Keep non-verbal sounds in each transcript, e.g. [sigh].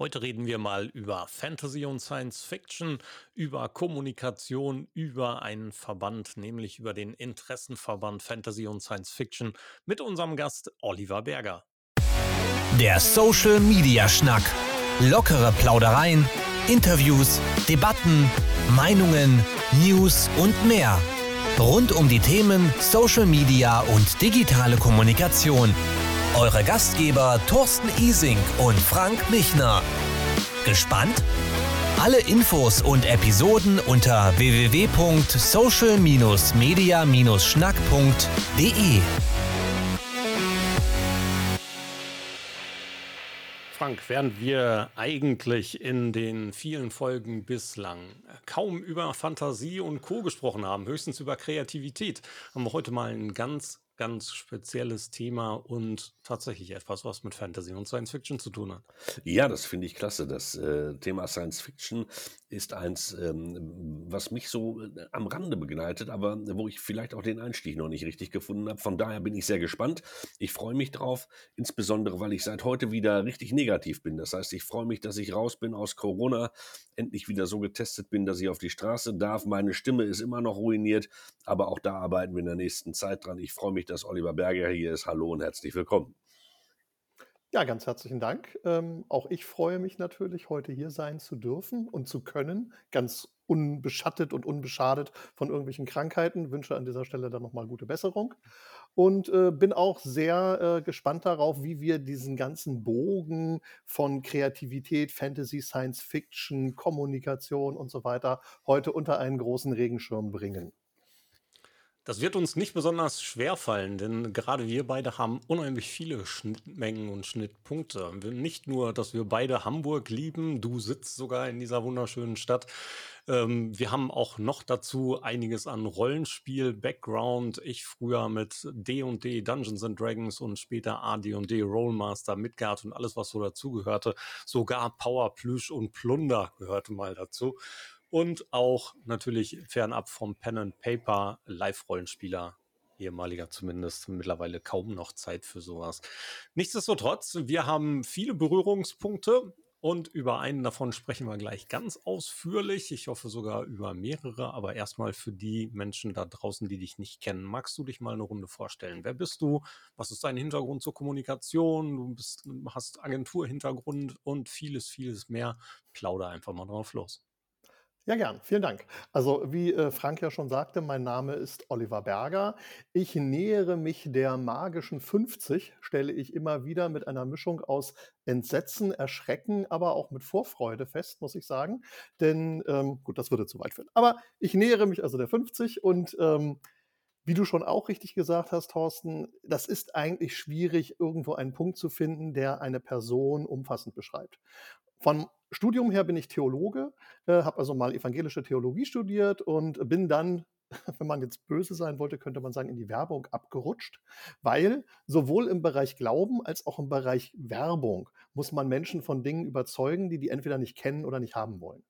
Heute reden wir mal über Fantasy und Science Fiction, über Kommunikation, über einen Verband, nämlich über den Interessenverband Fantasy und Science Fiction mit unserem Gast Oliver Berger. Der Social Media Schnack. Lockere Plaudereien, Interviews, Debatten, Meinungen, News und mehr. Rund um die Themen Social Media und digitale Kommunikation eure Gastgeber Thorsten Ising und Frank Michner. Gespannt? Alle Infos und Episoden unter www.social-media-schnack.de. Frank, während wir eigentlich in den vielen Folgen bislang kaum über Fantasie und Co gesprochen haben, höchstens über Kreativität, haben wir heute mal ein ganz ganz spezielles Thema und tatsächlich etwas, was mit Fantasy und Science Fiction zu tun hat. Ja, das finde ich klasse. Das äh, Thema Science Fiction ist eins, ähm, was mich so äh, am Rande begleitet, aber wo ich vielleicht auch den Einstieg noch nicht richtig gefunden habe. Von daher bin ich sehr gespannt. Ich freue mich drauf, insbesondere weil ich seit heute wieder richtig negativ bin. Das heißt, ich freue mich, dass ich raus bin aus Corona, endlich wieder so getestet bin, dass ich auf die Straße darf. Meine Stimme ist immer noch ruiniert, aber auch da arbeiten wir in der nächsten Zeit dran. Ich freue mich, dass Oliver Berger hier ist. Hallo und herzlich willkommen. Ja, ganz herzlichen Dank. Ähm, auch ich freue mich natürlich, heute hier sein zu dürfen und zu können, ganz unbeschattet und unbeschadet von irgendwelchen Krankheiten. Wünsche an dieser Stelle dann nochmal gute Besserung und äh, bin auch sehr äh, gespannt darauf, wie wir diesen ganzen Bogen von Kreativität, Fantasy, Science Fiction, Kommunikation und so weiter heute unter einen großen Regenschirm bringen. Das wird uns nicht besonders schwer fallen, denn gerade wir beide haben unheimlich viele Schnittmengen und Schnittpunkte. Nicht nur, dass wir beide Hamburg lieben, du sitzt sogar in dieser wunderschönen Stadt. Ähm, wir haben auch noch dazu einiges an Rollenspiel, Background. Ich früher mit D&D, Dungeons and Dragons und später AD&D, Rollmaster, Midgard und alles, was so dazugehörte. Sogar Power, Plüsch und Plunder gehörte mal dazu und auch natürlich fernab vom Pen and Paper Live-Rollenspieler, ehemaliger zumindest, mittlerweile kaum noch Zeit für sowas. Nichtsdestotrotz, wir haben viele Berührungspunkte und über einen davon sprechen wir gleich ganz ausführlich. Ich hoffe sogar über mehrere, aber erstmal für die Menschen da draußen, die dich nicht kennen, magst du dich mal eine Runde vorstellen? Wer bist du? Was ist dein Hintergrund zur Kommunikation? Du bist, hast Agenturhintergrund und vieles, vieles mehr. Plauder einfach mal drauf los. Ja, gern. Vielen Dank. Also, wie äh, Frank ja schon sagte, mein Name ist Oliver Berger. Ich nähere mich der magischen 50, stelle ich immer wieder mit einer Mischung aus Entsetzen, Erschrecken, aber auch mit Vorfreude fest, muss ich sagen. Denn, ähm, gut, das würde zu weit führen. Aber ich nähere mich also der 50 und ähm, wie du schon auch richtig gesagt hast, Thorsten, das ist eigentlich schwierig, irgendwo einen Punkt zu finden, der eine Person umfassend beschreibt. Von Studium her bin ich Theologe, äh, habe also mal evangelische Theologie studiert und bin dann, [laughs] wenn man jetzt böse sein wollte, könnte man sagen, in die Werbung abgerutscht, weil sowohl im Bereich Glauben als auch im Bereich Werbung muss man Menschen von Dingen überzeugen, die die entweder nicht kennen oder nicht haben wollen.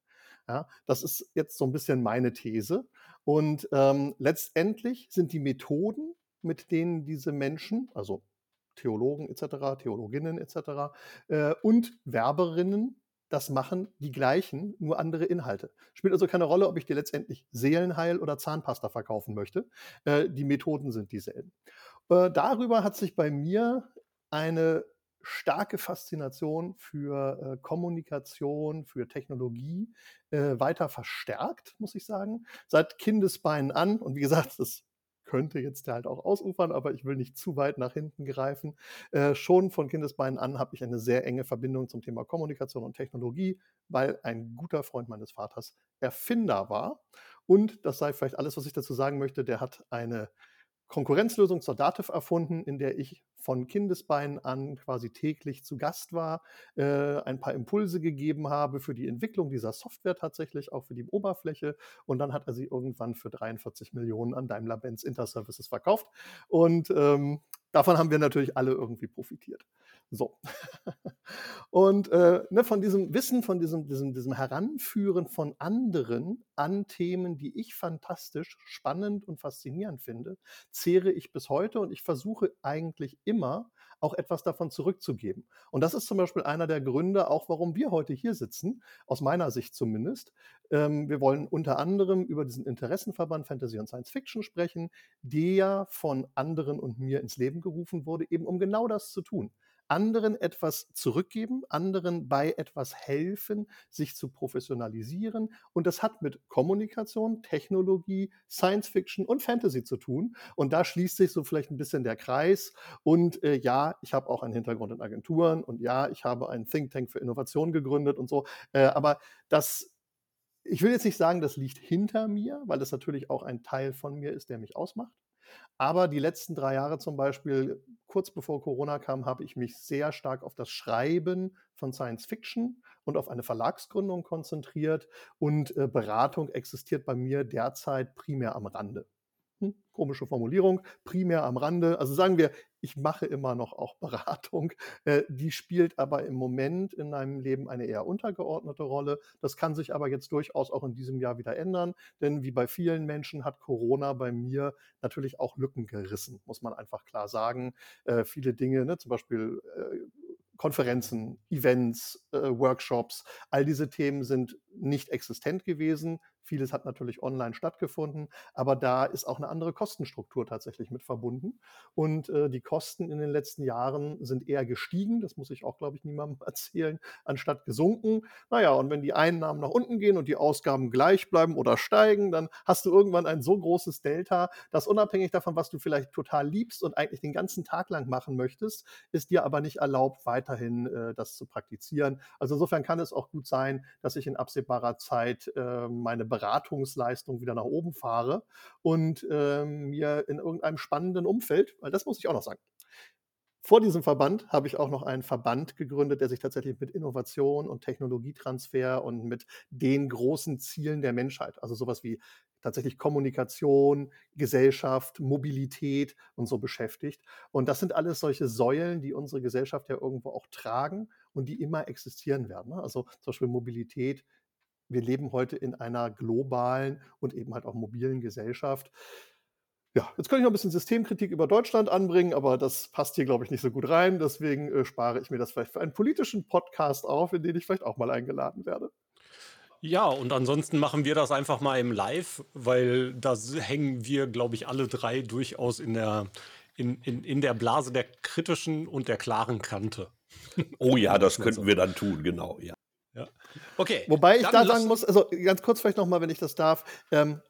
Ja, das ist jetzt so ein bisschen meine These. Und ähm, letztendlich sind die Methoden, mit denen diese Menschen, also Theologen etc., Theologinnen etc. Äh, und Werberinnen das machen die gleichen, nur andere Inhalte. Spielt also keine Rolle, ob ich dir letztendlich Seelenheil oder Zahnpasta verkaufen möchte. Äh, die Methoden sind dieselben. Äh, darüber hat sich bei mir eine starke Faszination für äh, Kommunikation, für Technologie äh, weiter verstärkt, muss ich sagen. Seit Kindesbeinen an, und wie gesagt, [laughs] das könnte jetzt halt auch ausufern, aber ich will nicht zu weit nach hinten greifen. Äh, schon von Kindesbeinen an habe ich eine sehr enge Verbindung zum Thema Kommunikation und Technologie, weil ein guter Freund meines Vaters Erfinder war. Und das sei vielleicht alles, was ich dazu sagen möchte, der hat eine Konkurrenzlösung zur Dativ erfunden, in der ich von Kindesbeinen an quasi täglich zu Gast war, äh, ein paar Impulse gegeben habe für die Entwicklung dieser Software tatsächlich, auch für die Oberfläche. Und dann hat er sie irgendwann für 43 Millionen an Daimler-Benz Interservices verkauft. Und ähm, davon haben wir natürlich alle irgendwie profitiert. So. [laughs] Und äh, ne, von diesem Wissen, von diesem, diesem, diesem Heranführen von anderen an Themen, die ich fantastisch, spannend und faszinierend finde, zehre ich bis heute und ich versuche eigentlich immer auch etwas davon zurückzugeben. Und das ist zum Beispiel einer der Gründe, auch warum wir heute hier sitzen, aus meiner Sicht zumindest. Ähm, wir wollen unter anderem über diesen Interessenverband Fantasy und Science Fiction sprechen, der von anderen und mir ins Leben gerufen wurde, eben um genau das zu tun anderen etwas zurückgeben, anderen bei etwas helfen, sich zu professionalisieren. Und das hat mit Kommunikation, Technologie, Science Fiction und Fantasy zu tun. Und da schließt sich so vielleicht ein bisschen der Kreis. Und äh, ja, ich habe auch einen Hintergrund in Agenturen und ja, ich habe einen Think Tank für Innovation gegründet und so. Äh, aber das ich will jetzt nicht sagen, das liegt hinter mir, weil das natürlich auch ein Teil von mir ist, der mich ausmacht. Aber die letzten drei Jahre zum Beispiel, kurz bevor Corona kam, habe ich mich sehr stark auf das Schreiben von Science Fiction und auf eine Verlagsgründung konzentriert. Und äh, Beratung existiert bei mir derzeit primär am Rande. Hm, komische Formulierung, primär am Rande. Also sagen wir, ich mache immer noch auch [laughs] Beratung. Äh, die spielt aber im Moment in meinem Leben eine eher untergeordnete Rolle. Das kann sich aber jetzt durchaus auch in diesem Jahr wieder ändern, denn wie bei vielen Menschen hat Corona bei mir natürlich auch Lücken gerissen, muss man einfach klar sagen. Äh, viele Dinge, ne, zum Beispiel äh, Konferenzen, Events, äh, Workshops, all diese Themen sind nicht existent gewesen. Vieles hat natürlich online stattgefunden, aber da ist auch eine andere Kostenstruktur tatsächlich mit verbunden. Und äh, die Kosten in den letzten Jahren sind eher gestiegen, das muss ich auch, glaube ich, niemandem [laughs] erzählen, anstatt gesunken. Naja, und wenn die Einnahmen nach unten gehen und die Ausgaben gleich bleiben oder steigen, dann hast du irgendwann ein so großes Delta, dass unabhängig davon, was du vielleicht total liebst und eigentlich den ganzen Tag lang machen möchtest, ist dir aber nicht erlaubt, weiterhin äh, das zu praktizieren. Also insofern kann es auch gut sein, dass ich in absehbarer Zeit äh, meine Beratungsleistung wieder nach oben fahre und äh, mir in irgendeinem spannenden Umfeld, weil das muss ich auch noch sagen, vor diesem Verband habe ich auch noch einen Verband gegründet, der sich tatsächlich mit Innovation und Technologietransfer und mit den großen Zielen der Menschheit, also sowas wie tatsächlich Kommunikation, Gesellschaft, Mobilität und so beschäftigt. Und das sind alles solche Säulen, die unsere Gesellschaft ja irgendwo auch tragen und die immer existieren werden. Ne? Also zum Beispiel Mobilität wir leben heute in einer globalen und eben halt auch mobilen Gesellschaft. Ja, jetzt könnte ich noch ein bisschen Systemkritik über Deutschland anbringen, aber das passt hier, glaube ich, nicht so gut rein. Deswegen äh, spare ich mir das vielleicht für einen politischen Podcast auf, in den ich vielleicht auch mal eingeladen werde. Ja, und ansonsten machen wir das einfach mal im Live, weil da hängen wir, glaube ich, alle drei durchaus in der, in, in, in der Blase der kritischen und der klaren Kante. Oh ja, das [laughs] könnten wir dann tun, genau, ja. Ja. Okay. Wobei ich da sagen muss, also ganz kurz vielleicht nochmal, wenn ich das darf, ähm,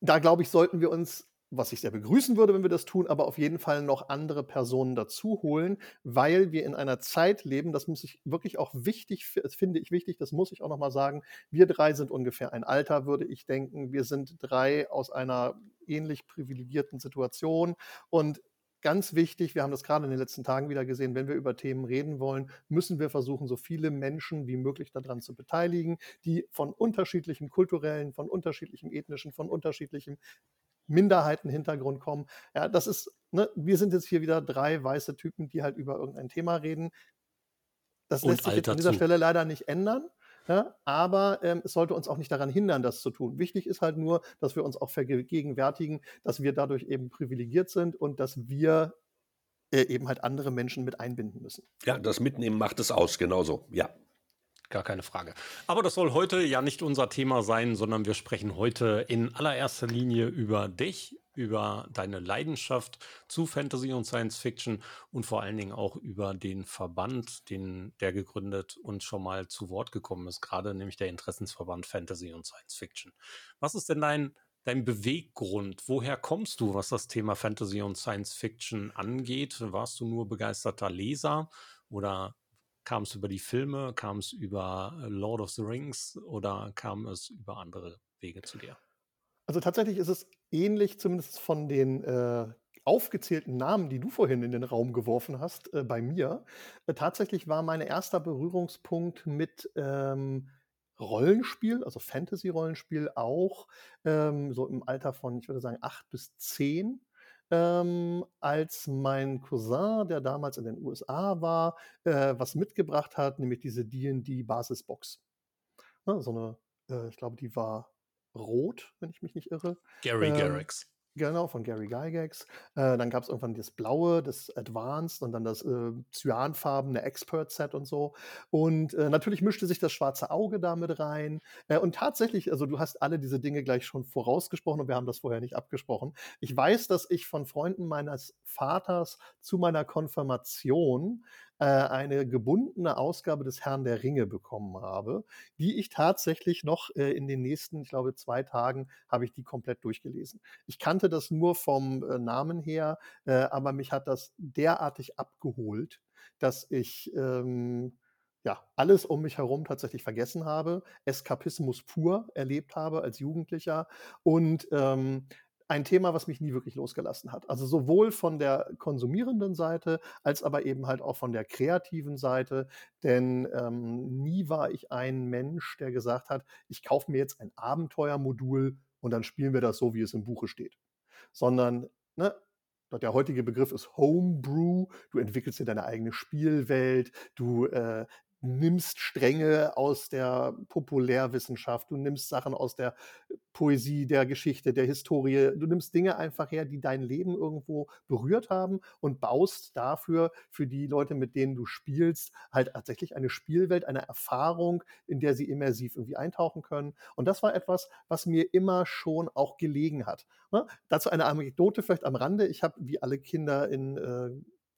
da glaube ich, sollten wir uns, was ich sehr begrüßen würde, wenn wir das tun, aber auf jeden Fall noch andere Personen dazu holen, weil wir in einer Zeit leben, das muss ich wirklich auch wichtig, finde ich wichtig, das muss ich auch nochmal sagen. Wir drei sind ungefähr ein Alter, würde ich denken. Wir sind drei aus einer ähnlich privilegierten Situation und ganz wichtig, wir haben das gerade in den letzten Tagen wieder gesehen, wenn wir über Themen reden wollen, müssen wir versuchen, so viele Menschen wie möglich daran zu beteiligen, die von unterschiedlichen kulturellen, von unterschiedlichem ethnischen, von unterschiedlichem Minderheitenhintergrund kommen. Ja, das ist, ne, wir sind jetzt hier wieder drei weiße Typen, die halt über irgendein Thema reden. Das lässt sich an dieser Stelle leider nicht ändern. Ja, aber ähm, es sollte uns auch nicht daran hindern, das zu tun. Wichtig ist halt nur, dass wir uns auch vergegenwärtigen, dass wir dadurch eben privilegiert sind und dass wir äh, eben halt andere Menschen mit einbinden müssen. Ja, das Mitnehmen macht es aus, genauso, ja. Gar keine Frage. Aber das soll heute ja nicht unser Thema sein, sondern wir sprechen heute in allererster Linie über dich, über deine Leidenschaft zu Fantasy und Science Fiction und vor allen Dingen auch über den Verband, den der gegründet und schon mal zu Wort gekommen ist, gerade nämlich der Interessensverband Fantasy und Science Fiction. Was ist denn dein dein Beweggrund? Woher kommst du, was das Thema Fantasy und Science Fiction angeht? Warst du nur begeisterter Leser oder kam es über die Filme, kam es über Lord of the Rings oder kam es über andere Wege zu dir? Also tatsächlich ist es ähnlich, zumindest von den äh, aufgezählten Namen, die du vorhin in den Raum geworfen hast, äh, bei mir. Äh, tatsächlich war mein erster Berührungspunkt mit ähm, Rollenspiel, also Fantasy-Rollenspiel auch ähm, so im Alter von, ich würde sagen, acht bis zehn. Ähm, als mein Cousin, der damals in den USA war, äh, was mitgebracht hat, nämlich diese D&D-Basisbox. Ne, so eine, äh, ich glaube, die war rot, wenn ich mich nicht irre. Gary ähm, Garrix. Genau, von Gary Gygax. Äh, dann gab's irgendwann das Blaue, das Advanced und dann das, äh, cyanfarbene Expert Set und so. Und, äh, natürlich mischte sich das Schwarze Auge da mit rein. Äh, und tatsächlich also, du hast alle diese Dinge gleich schon vorausgesprochen und wir haben das vorher nicht abgesprochen. Ich weiß, dass ich von Freunden meines Vaters zu meiner Konfirmation, äh, eine gebundene Ausgabe des Herrn der Ringe bekommen habe, die ich tatsächlich noch, äh, in den nächsten, ich glaube, 2 Tagen habe ich die komplett durchgelesen. Ich kannte das nur vom, äh, Namen her, äh, aber mich hat das derartig abgeholt, dass ich, ähm, ja, alles um mich herum tatsächlich vergessen habe, Eskapismus pur erlebt habe als Jugendlicher und, ähm, ein Thema, was mich nie wirklich losgelassen hat. Also, sowohl von der konsumierenden Seite als aber eben halt auch von der kreativen Seite, denn, ähm, nie war ich ein Mensch, der gesagt hat: „Ich kaufe mir jetzt ein Abenteuermodul und dann spielen wir das so, wie es im Buche steht.“ Sondern, ne, der heutige Begriff ist Homebrew. Du entwickelst dir deine eigene Spielwelt, du, äh, nimmst Stränge aus der Populärwissenschaft, du nimmst Sachen aus der Poesie, der Geschichte, der Historie. Du nimmst Dinge einfach her, die dein Leben irgendwo berührt haben und baust dafür für die Leute, mit denen du spielst, halt tatsächlich eine Spielwelt, eine Erfahrung, in der sie immersiv irgendwie eintauchen können. Und das war etwas, was mir immer schon auch gelegen hat, ne? Dazu eine Anekdote vielleicht am Rande. Ich habe wie alle Kinder in, äh,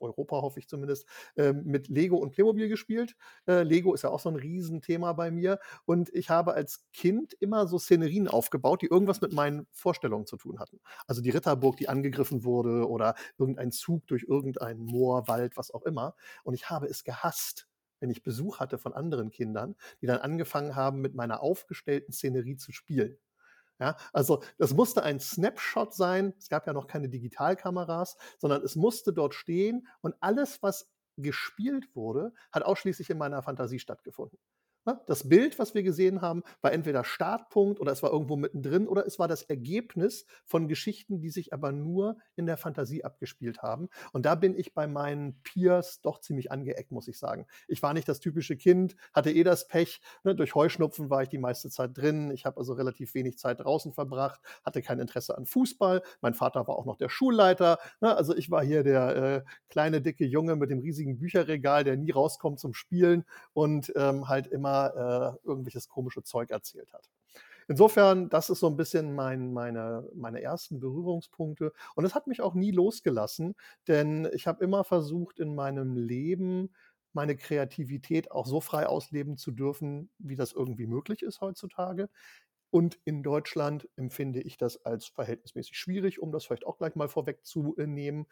Europa, hoffe ich zumindest, ähm, mit Lego und Playmobil gespielt. Äh, Lego ist ja auch so 'n Riesenthema bei mir und ich habe als Kind immer so Szenerien aufgebaut, die irgendwas mit meinen Vorstellungen zu tun hatten. Also, die Ritterburg, die angegriffen wurde oder irgendein Zug durch irgendein Moor, Wald, was auch immer. Und ich habe es gehasst, wenn ich Besuch hatte von anderen Kindern, die dann angefangen haben, mit meiner aufgestellten Szenerie zu spielen. Ja, also, das musste ein Snapshot sein. Es gab ja noch keine Digitalkameras, sondern es musste dort stehen und alles, was gespielt wurde, hat ausschließlich in meiner Fantasie stattgefunden. Ne? Das Bild, was wir gesehen haben, war entweder Startpunkt oder es war irgendwo mittendrin oder es war das Ergebnis von Geschichten, die sich aber nur in der Fantasie abgespielt haben. Und da bin ich bei meinen Peers doch ziemlich angeeckt, muss ich sagen. Ich war nicht das typische Kind, hatte eh das Pech. Ne? Durch Heuschnupfen war ich die meiste Zeit drin. Ich habe also relativ wenig Zeit draußen verbracht, hatte kein Interesse an Fußball. Mein Vater war auch noch der Schulleiter. Ne? Also ich war hier der äh, kleine, dicke Junge mit dem riesigen Bücherregal, der nie rauskommt zum Spielen und ähm, halt immer äh, irgendwelches komische Zeug erzählt hat. Insofern, das ist so 'n bisschen mein meine meine ersten Berührungspunkte. Und es hat mich auch nie losgelassen, denn ich habe immer versucht, in meinem Leben meine Kreativität auch so frei ausleben zu dürfen, wie das irgendwie möglich ist heutzutage. Und in Deutschland empfinde ich das als verhältnismäßig schwierig, um das vielleicht auch gleich mal vorwegzunehmen,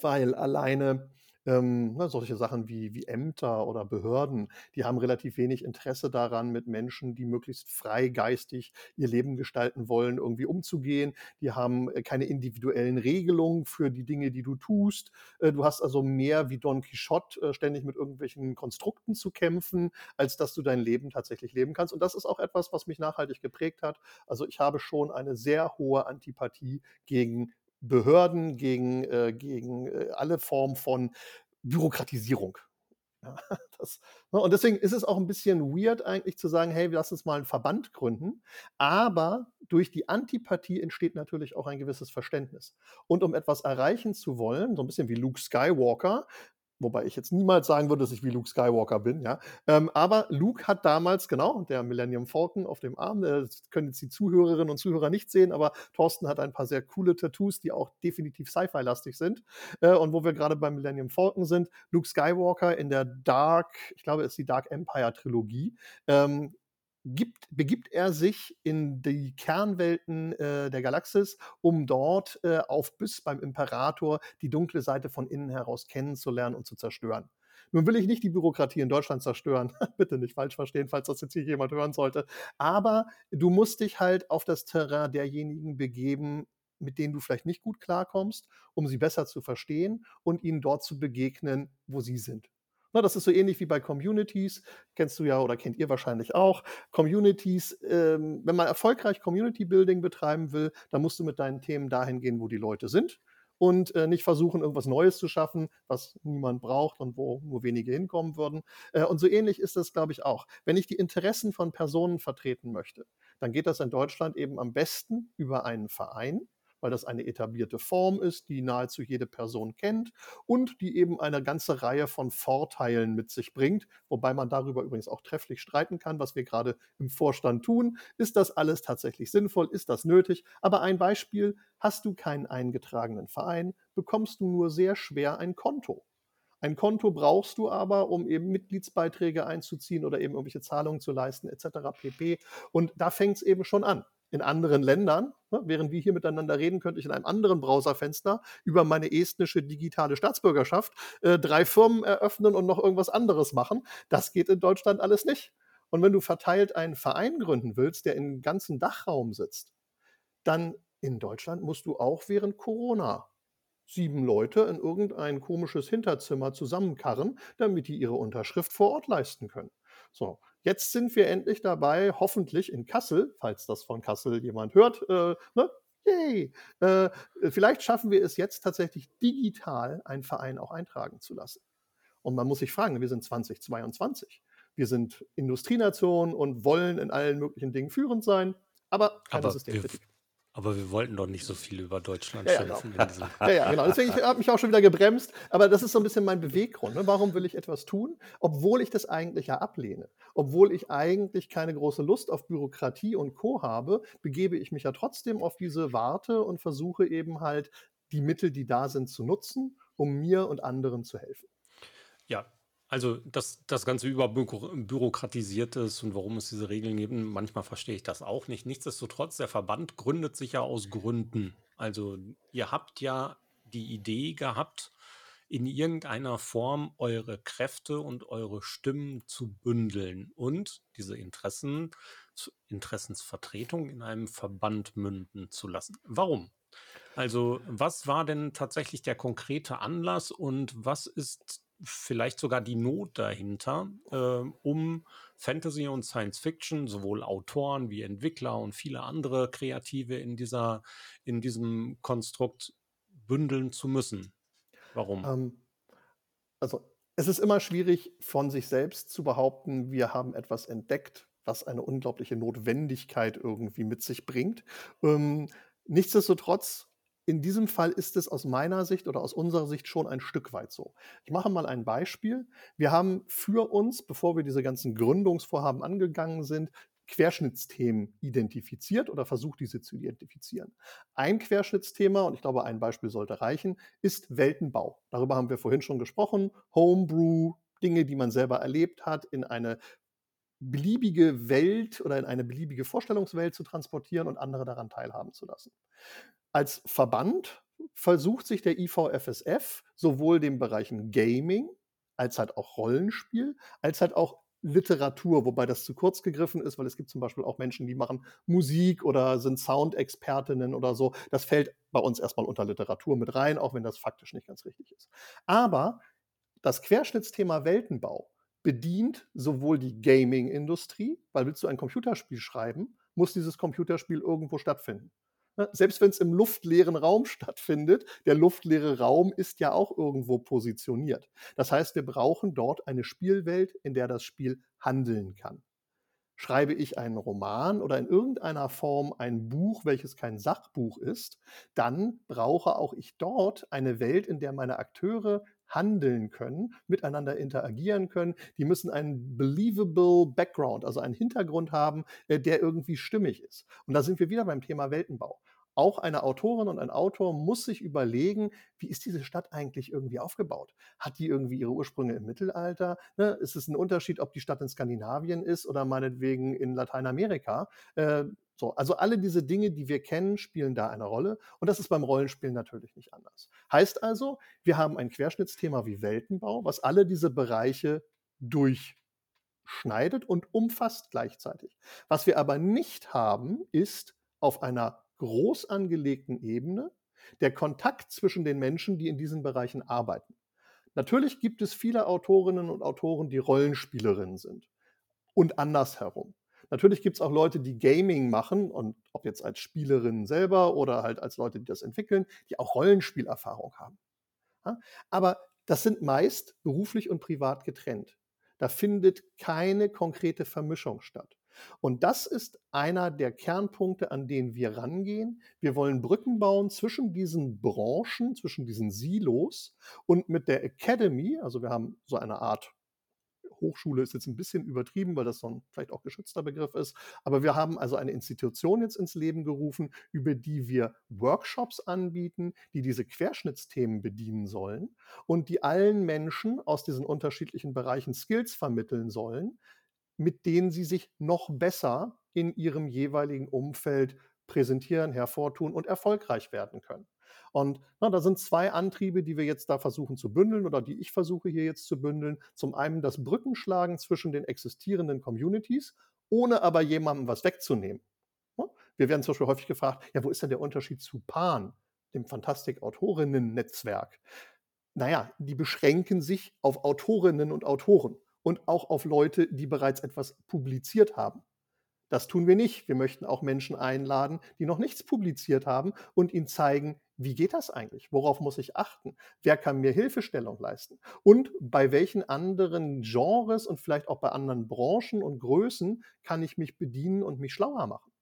weil alleine ähm, ne, solche Sachen wie wie Ämter oder Behörden, die haben relativ wenig Interesse daran, mit Menschen, die möglichst frei geistig ihr Leben gestalten wollen, irgendwie umzugehen. Die haben, äh, keine individuellen Regelungen für die Dinge, die du tust. Äh, du hast also mehr wie Don Quichotte, äh, ständig mit irgendwelchen Konstrukten zu kämpfen, als dass du dein Leben tatsächlich leben kannst. Und das ist auch etwas, was mich nachhaltig geprägt hat. Also, ich habe schon eine sehr hohe Antipathie gegen Behörden, gegen äh, gegen, äh, alle Formen von Bürokratisierung. Ja, [laughs] das ne, und deswegen ist es auch 'n bisschen weird eigentlich zu sagen: „Hey, lass uns mal 'n Verband gründen.“ Aber durch die Antipathie entsteht natürlich auch ein gewisses Verständnis. Und um etwas erreichen zu wollen, so 'n bisschen wie Luke Skywalker wobei ich jetzt niemals sagen würde, dass ich wie Luke Skywalker bin, ja. Ähm, aber Luke hat damals genau, der Millennium Falcon auf dem Arm, äh, das können jetzt die Zuhörerinnen und Zuhörer nicht sehen, aber Thorsten hat ein paar sehr coole Tattoos, die auch definitiv Sci-Fi-lastig sind. Äh, und wo wir grade beim Millennium Falcon sind, Luke Skywalker in der Dark ich glaube, es ist die Dark Empire Trilogie, ähm, gibt begibt er sich in die Kernwelten, äh, der Galaxis, um dort, äh, auf Biss beim Imperator die dunkle Seite von innen heraus kennenzulernen und zu zerstören. Nun will ich nicht die Bürokratie in Deutschland zerstören, [laughs] bitte nicht falsch verstehen, falls das jetzt hier jemand hören sollte. Aber du musst dich halt auf das Terrain derjenigen begeben, mit denen du vielleicht nicht gut klarkommst, um sie besser zu verstehen und ihnen dort zu begegnen, wo sie sind. Ne, das ist so ähnlich wie bei Communities, kennst du ja oder kennt ihr wahrscheinlich auch. Communities, ähm, wenn man erfolgreich Community Building betreiben will, dann musst du mit deinen Themen dahin gehen, wo die Leute sind und, äh, nicht versuchen, irgendwas Neues zu schaffen, was niemand braucht und wo nur wenige hinkommen würden. Äh, und so ähnlich ist das, glaube ich, auch. Wenn ich die Interessen von Personen vertreten möchte, dann geht das in Deutschland eben am besten über einen Verein, weil das eine etablierte Form ist, die nahezu jede Person kennt und die eben eine ganze Reihe von Vorteilen mit sich bringt, wobei man darüber übrigens auch trefflich streiten kann, was wir gerade im Vorstand tun. Ist das alles tatsächlich sinnvoll? Ist das nötig? Aber ein Beispiel, hast du keinen eingetragenen Verein, bekommst du nur sehr schwer ein Konto. Ein Konto brauchst du aber, um eben Mitgliedsbeiträge einzuziehen oder eben irgendwelche Zahlungen zu leisten, etc. pp. Und da fängt es eben schon an. In anderen Ländern, ne, während wir hier miteinander reden, könnte ich in einem anderen Browserfenster über meine estnische digitale Staatsbürgerschaft äh, drei Firmen eröffnen und noch irgendwas anderes machen. Das geht in Deutschland alles nicht. Und wenn du verteilt einen Verein gründen willst, der im ganzen Dachraum sitzt, dann in Deutschland musst du auch während Corona sieben Leute in irgendein komisches Hinterzimmer zusammenkarren, damit die ihre Unterschrift vor Ort leisten können. So, jetzt sind wir endlich dabei, hoffentlich in Kassel, falls das von Kassel jemand hört, äh, ne? Yay! Äh, vielleicht schaffen wir es jetzt tatsächlich digital, einen Verein auch eintragen zu lassen. Und man muss sich fragen, wir sind 2022. Wir sind Industrienation und wollen in allen möglichen Dingen führend sein, aber keine Systemkritik. Aber wir wollten doch nicht so viel über Deutschland Ja, genau. schimpfen in diesem. [laughs] Ja, ja, genau. Deswegen ich habe mich auch schon wieder gebremst. Aber das ist so ein bisschen mein Beweggrund. Ne? Warum will ich etwas tun, obwohl ich das eigentlich ja ablehne? Obwohl ich eigentlich keine große Lust auf Bürokratie und Co. habe, begebe ich mich ja trotzdem auf diese Warte und versuche eben halt die Mittel, die da sind, zu nutzen, um mir und anderen zu helfen. Ja, also dass das Ganze überbürokratisiert ist und warum es diese Regeln gibt, manchmal verstehe ich das auch nicht. Nichtsdestotrotz, der Verband gründet sich ja aus Gründen. Also ihr habt ja die Idee gehabt, in irgendeiner Form eure Kräfte und eure Stimmen zu bündeln und diese Interessen, Interessensvertretung in einem Verband münden zu lassen. Warum? Also, was war denn tatsächlich der konkrete Anlass und was ist vielleicht sogar die Not dahinter, ähm, um Fantasy und Science Fiction, sowohl Autoren wie Entwickler und viele andere Kreative in dieser, in diesem Konstrukt bündeln zu müssen? Warum? Ähm, also es ist immer schwierig von sich selbst zu behaupten, wir haben etwas entdeckt, was eine unglaubliche Notwendigkeit irgendwie mit sich bringt. Ähm, nichtsdestotrotz, in diesem Fall ist es aus meiner Sicht oder aus unserer Sicht schon ein Stück weit so. Ich mache mal ein Beispiel. Wir haben für uns, bevor wir diese ganzen Gründungsvorhaben angegangen sind, Querschnittsthemen identifiziert oder versucht, diese zu identifizieren. Ein Querschnittsthema, und ich glaube, ein Beispiel sollte reichen, ist Weltenbau. Darüber haben wir vorhin schon gesprochen. Homebrew, Dinge, die man selber erlebt hat, in eine beliebige Welt oder in eine beliebige Vorstellungswelt zu transportieren und andere daran teilhaben zu lassen. Als Verband versucht sich der IVFSF sowohl den Bereichen Gaming als halt auch Rollenspiel, als halt auch Literatur, wobei das zu kurz gegriffen ist, weil es gibt zum Beispiel auch Menschen, die machen Musik oder sind Soundexpertinnen oder so. Das fällt bei uns erstmal unter Literatur mit rein, auch wenn das faktisch nicht ganz richtig ist. Aber das Querschnittsthema Weltenbau bedient sowohl die Gaming-Industrie, weil willst du ein Computerspiel schreiben, muss dieses Computerspiel irgendwo stattfinden. Ne, Selbst wenn es im luftleeren Raum stattfindet, der luftleere Raum ist ja auch irgendwo positioniert. Das heißt, wir brauchen dort eine Spielwelt, in der das Spiel handeln kann. Schreibe ich einen Roman oder in irgendeiner Form ein Buch, welches kein Sachbuch ist, dann brauche auch ich dort eine Welt, in der meine Akteure handeln können, miteinander interagieren können. Die müssen einen believable Background, also einen Hintergrund haben, äh, der irgendwie stimmig ist. Und da sind wir wieder beim Thema Weltenbau. Auch eine Autorin und ein Autor muss sich überlegen, wie ist diese Stadt eigentlich irgendwie aufgebaut? Hat die irgendwie ihre Ursprünge im Mittelalter? Ne? Ist es ein Unterschied, ob die Stadt in Skandinavien ist oder meinetwegen in Lateinamerika? Äh, so, also alle diese Dinge, die wir kennen, spielen da eine Rolle. Und das ist beim Rollenspielen natürlich nicht anders. Heißt also, wir haben ein Querschnittsthema wie Weltenbau, was alle diese Bereiche durchschneidet und umfasst gleichzeitig. Was wir aber nicht haben, ist auf einer groß angelegten Ebene der Kontakt zwischen den Menschen, die in diesen Bereichen arbeiten. Natürlich gibt es viele Autorinnen und Autoren, die Rollenspielerinnen sind und andersherum. Natürlich gibt es auch Leute, die Gaming machen und ob jetzt als Spielerinnen selber oder halt als Leute, die das entwickeln, die auch Rollenspielerfahrung haben. Ja? Aber das sind meist beruflich und privat getrennt. Da findet keine konkrete Vermischung statt. Und das ist einer der Kernpunkte, an denen wir rangehen. Wir wollen Brücken bauen zwischen diesen Branchen, zwischen diesen Silos und mit der Academy, also wir haben so eine Art Hochschule ist jetzt ein bisschen übertrieben, weil das so ein vielleicht auch geschützter Begriff ist. Aber wir haben also eine Institution jetzt ins Leben gerufen, über die wir Workshops anbieten, die diese Querschnittsthemen bedienen sollen und die allen Menschen aus diesen unterschiedlichen Bereichen Skills vermitteln sollen, mit denen sie sich noch besser in ihrem jeweiligen Umfeld präsentieren, hervortun und erfolgreich werden können. Und na, da sind zwei Antriebe, die wir jetzt da versuchen zu bündeln oder die ich versuche hier jetzt zu bündeln. Zum einen das Brückenschlagen zwischen den existierenden Communities, ohne aber jemandem was wegzunehmen. Wir werden zum Beispiel häufig gefragt, ja, wo ist denn der Unterschied zu PAN, dem Fantastik-Autorinnen-Netzwerk? Naja, die beschränken sich auf Autorinnen und Autoren und auch auf Leute, die bereits etwas publiziert haben. Das tun wir nicht. Wir möchten auch Menschen einladen, die noch nichts publiziert haben und ihnen zeigen, wie geht das eigentlich? Worauf muss ich achten? Wer kann mir Hilfestellung leisten? Und bei welchen anderen Genres und vielleicht auch bei anderen Branchen und Größen kann ich mich bedienen und mich schlauer machen?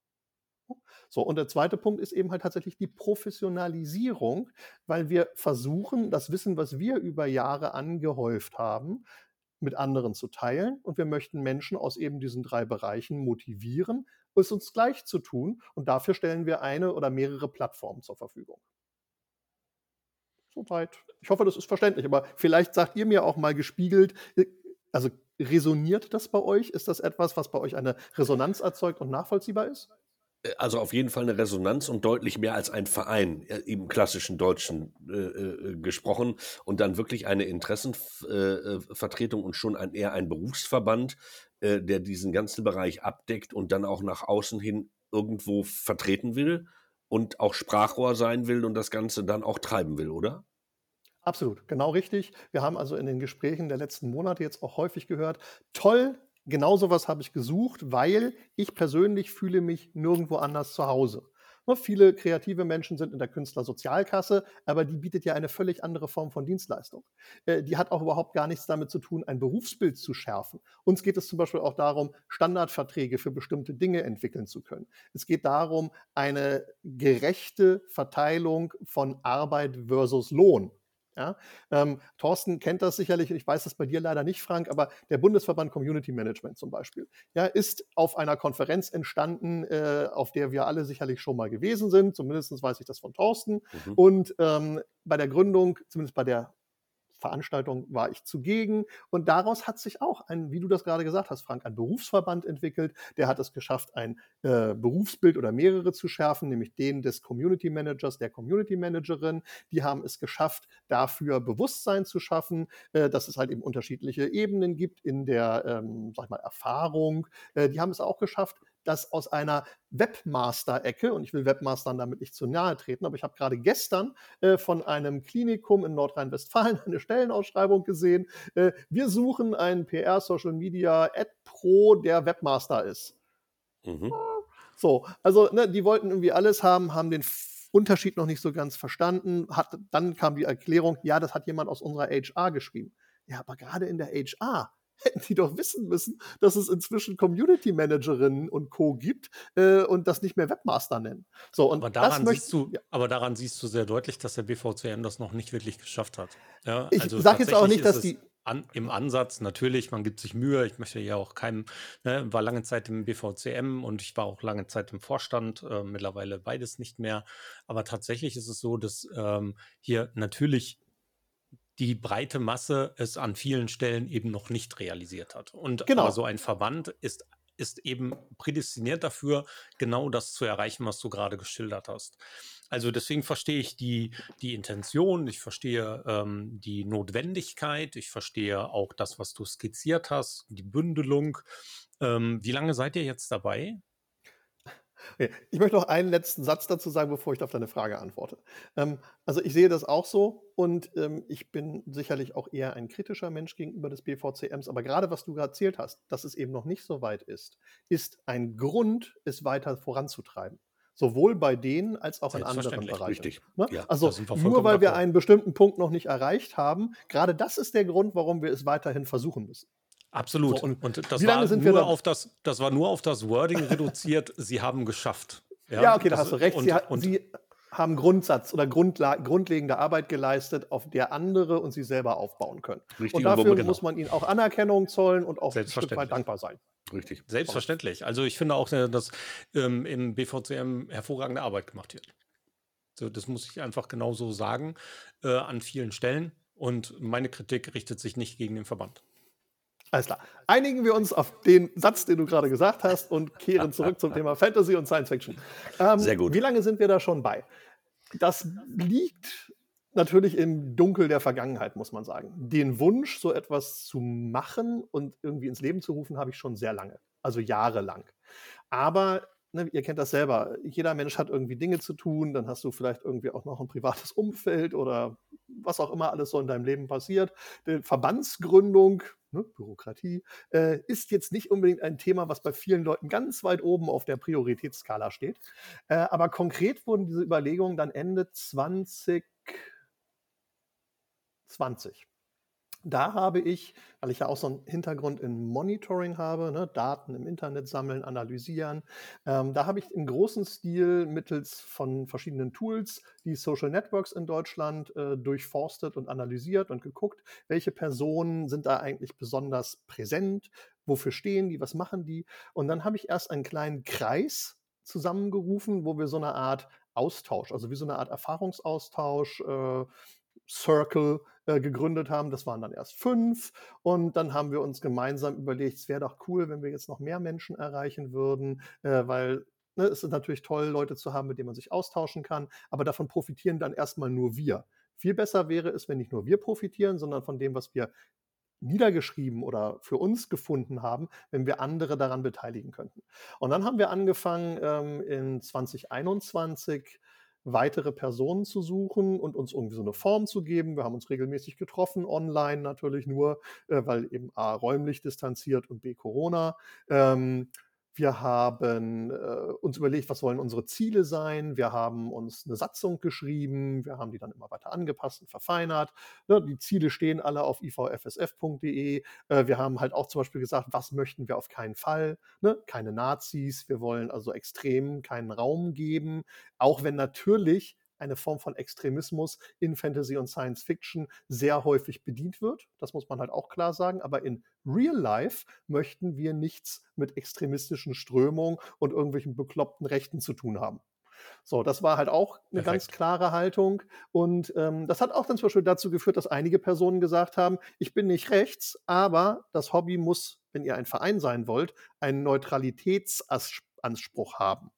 So, und der zweite Punkt ist eben halt tatsächlich die Professionalisierung, weil wir versuchen, das Wissen, was wir über Jahre angehäuft haben, mit anderen zu teilen. Und wir möchten Menschen aus eben diesen drei Bereichen motivieren, es uns gleich zu tun. Und dafür stellen wir eine oder mehrere Plattformen zur Verfügung. Soweit. Ich hoffe, das ist verständlich. Aber vielleicht sagt ihr mir auch mal gespiegelt, äh, also resoniert das bei euch? Ist das etwas, was bei euch eine Resonanz erzeugt und nachvollziehbar ist? Äh, also auf jeden Fall eine Resonanz und deutlich mehr als ein Verein äh, im klassischen Deutschen äh, äh, gesprochen und dann wirklich eine Interessenvertretung und schon ein, eher ein Berufsverband, äh, der diesen ganzen Bereich abdeckt und dann auch nach außen hin irgendwo vertreten will und auch Sprachrohr sein will und das Ganze dann auch treiben will, oder? Absolut, genau richtig. Wir haben also in den Gesprächen der letzten Monate jetzt auch häufig gehört, toll, genau sowas habe ich gesucht, weil ich persönlich fühle mich nirgendwo anders zu Hause. Ne, viele kreative Menschen sind in der Künstlersozialkasse, aber die bietet ja eine völlig andere Form von Dienstleistung. Äh, die hat auch überhaupt gar nichts damit zu tun, ein Berufsbild zu schärfen. Uns geht es zum Beispiel auch darum, Standardverträge für bestimmte Dinge entwickeln zu können. Es geht darum, eine gerechte Verteilung von Arbeit versus Lohn ja, ähm, Thorsten kennt das sicherlich, ich weiß das bei dir leider nicht, Frank, aber der Bundesverband Community Management zum Beispiel, ja, ist auf einer Konferenz entstanden, äh, auf der wir alle sicherlich schon mal gewesen sind. Zumindest weiß ich das von Thorsten. Mhm. Und ähm, bei der Gründung, zumindest bei der Veranstaltung war ich zugegen. Und daraus hat sich auch ein, wie du das gerade gesagt hast, Frank, ein Berufsverband entwickelt. Der hat es geschafft, ein äh, Berufsbild oder mehrere zu schärfen, nämlich den des Community Managers, der Community Managerin. Die haben es geschafft, dafür Bewusstsein zu schaffen, äh, dass es halt eben unterschiedliche Ebenen gibt in der, ähm, sag mal, Erfahrung. Äh, die haben es auch geschafft, das aus einer Webmaster-Ecke, und ich will Webmastern damit nicht zu nahe treten, aber ich habe gerade gestern äh, von einem Klinikum in Nordrhein-Westfalen [laughs] eine Stellenausschreibung gesehen. Äh, wir suchen einen PR-Social Media Ad Pro, der Webmaster ist. Mhm. So, also ne, die wollten irgendwie alles haben, haben den Unterschied noch nicht so ganz verstanden. Hat, dann kam die Erklärung, ja, das hat jemand aus unserer HR geschrieben. Ja, aber gerade in der HR [laughs] hätten die doch wissen müssen, dass es inzwischen Community Managerinnen und Co. gibt äh, und das nicht mehr Webmaster nennen. So, und aber, daran siehst du, ja. aber daran siehst du sehr deutlich, dass der BVCM das noch nicht wirklich geschafft hat. Ja, ich also sage jetzt auch nicht, dass die. An, Im Ansatz natürlich, man gibt sich Mühe. Ich möchte ja auch keinem, ne, war lange Zeit im BVCM und ich war auch lange Zeit im Vorstand, äh, mittlerweile beides nicht mehr. Aber tatsächlich ist es so, dass ähm, hier natürlich die breite Masse es an vielen Stellen eben noch nicht realisiert hat. Und genau. so ein Verband ist, ist eben prädestiniert dafür, genau das zu erreichen, was du gerade geschildert hast. Also deswegen verstehe ich die, die Intention, ich verstehe ähm, die Notwendigkeit, ich verstehe auch das, was du skizziert hast, die Bündelung. Ähm, wie lange seid ihr jetzt dabei? Ich möchte noch einen letzten Satz dazu sagen, bevor ich auf deine Frage antworte. Ähm, also ich sehe das auch so und ähm, ich bin sicherlich auch eher ein kritischer Mensch gegenüber des BVCMs, aber gerade was du gerade erzählt hast, dass es eben noch nicht so weit ist, ist ein Grund, es weiter voranzutreiben. Sowohl bei denen als auch in anderen Bereichen. Richtig. Ne? Ja, also nur weil wir einen bestimmten Punkt noch nicht erreicht haben, gerade das ist der Grund, warum wir es weiterhin versuchen müssen. Absolut. So, und, und das wie lange war nur auf das, das war nur auf das Wording reduziert, [laughs] sie haben geschafft. Ja, okay, da das- hast du recht. Und, Sie, hat, und Sie haben Grundsatz oder Grundla grundlegende Arbeit geleistet, auf der andere und sie selber aufbauen können. Richtig, Und dafür genau. muss man ihnen auch Anerkennung zollen und auch ein Stück Selbstverständlich. weit dankbar sein. Richtig. Selbstverständlich. Also ich finde auch, äh, dass ähm, im BVCM hervorragende Arbeit gemacht wird. So, das muss ich einfach genauso sagen äh, an vielen Stellen. Und meine Kritik richtet sich nicht gegen den Verband. Alles klar. Einigen wir uns auf den Satz, den du gerade gesagt hast und kehren zurück zum Thema Fantasy und Science Fiction. Ähm, Sehr gut. Wie lange sind wir da schon bei? Das liegt natürlich im Dunkel der Vergangenheit, muss man sagen. Den Wunsch, so etwas zu machen und irgendwie ins Leben zu rufen, habe ich schon sehr lange, also jahrelang. Aber ne, ihr kennt das selber. Jeder Mensch hat irgendwie Dinge zu tun, dann hast du vielleicht irgendwie auch noch ein privates Umfeld oder was auch immer alles so in deinem Leben passiert. Die Verbandsgründung, ne, Bürokratie, äh, ist jetzt nicht unbedingt ein Thema, was bei vielen Leuten ganz weit oben auf der Prioritätsskala steht. Äh, aber konkret wurden diese Überlegungen dann Ende 2020. Da habe ich, weil ich ja auch so einen Hintergrund in Monitoring habe, ne, Daten im Internet sammeln, analysieren, ähm, da habe ich im großen Stil mittels von verschiedenen Tools die Social Networks in Deutschland äh, durchforstet und analysiert und geguckt, welche Personen sind da eigentlich besonders präsent, wofür stehen die, was machen die. Und dann habe ich erst einen kleinen Kreis zusammengerufen, wo wir so eine Art Austausch, also wie so eine Art Erfahrungsaustausch, äh, Circle äh, gegründet haben. Das waren dann erst fünf. Und dann haben wir uns gemeinsam überlegt, es wäre doch cool, wenn wir jetzt noch mehr Menschen erreichen würden, äh, weil ne, es ist natürlich toll, Leute zu haben, mit denen man sich austauschen kann. Aber davon profitieren dann erstmal nur wir. Viel besser wäre es, wenn nicht nur wir profitieren, sondern von dem, was wir niedergeschrieben oder für uns gefunden haben, wenn wir andere daran beteiligen könnten. Und dann haben wir angefangen, ähm, in 2021 weitere Personen zu suchen und uns irgendwie so eine Form zu geben. Wir haben uns regelmäßig getroffen, online natürlich nur, äh, weil eben A, räumlich distanziert und B, Corona. Ähm, wir haben äh, uns überlegt, was sollen unsere Ziele sein. Wir haben uns eine Satzung geschrieben. Wir haben die dann immer weiter angepasst und verfeinert. Ne, die Ziele stehen alle auf ivfsf.de. Äh, wir haben halt auch zum Beispiel gesagt, was möchten wir auf keinen Fall. Ne? Keine Nazis. Wir wollen also Extremen keinen Raum geben. Auch wenn natürlich eine Form von Extremismus in Fantasy und Science Fiction sehr häufig bedient wird. Das muss man halt auch klar sagen. Aber in Real Life möchten wir nichts mit extremistischen Strömungen und irgendwelchen bekloppten Rechten zu tun haben. So, das war halt auch eine ganz Perfekt. klare Haltung. Und ähm, das hat auch dann zum Beispiel dazu geführt, dass einige Personen gesagt haben, ich bin nicht rechts, aber das Hobby muss, wenn ihr ein Verein sein wollt, einen Neutralitätsanspruch haben.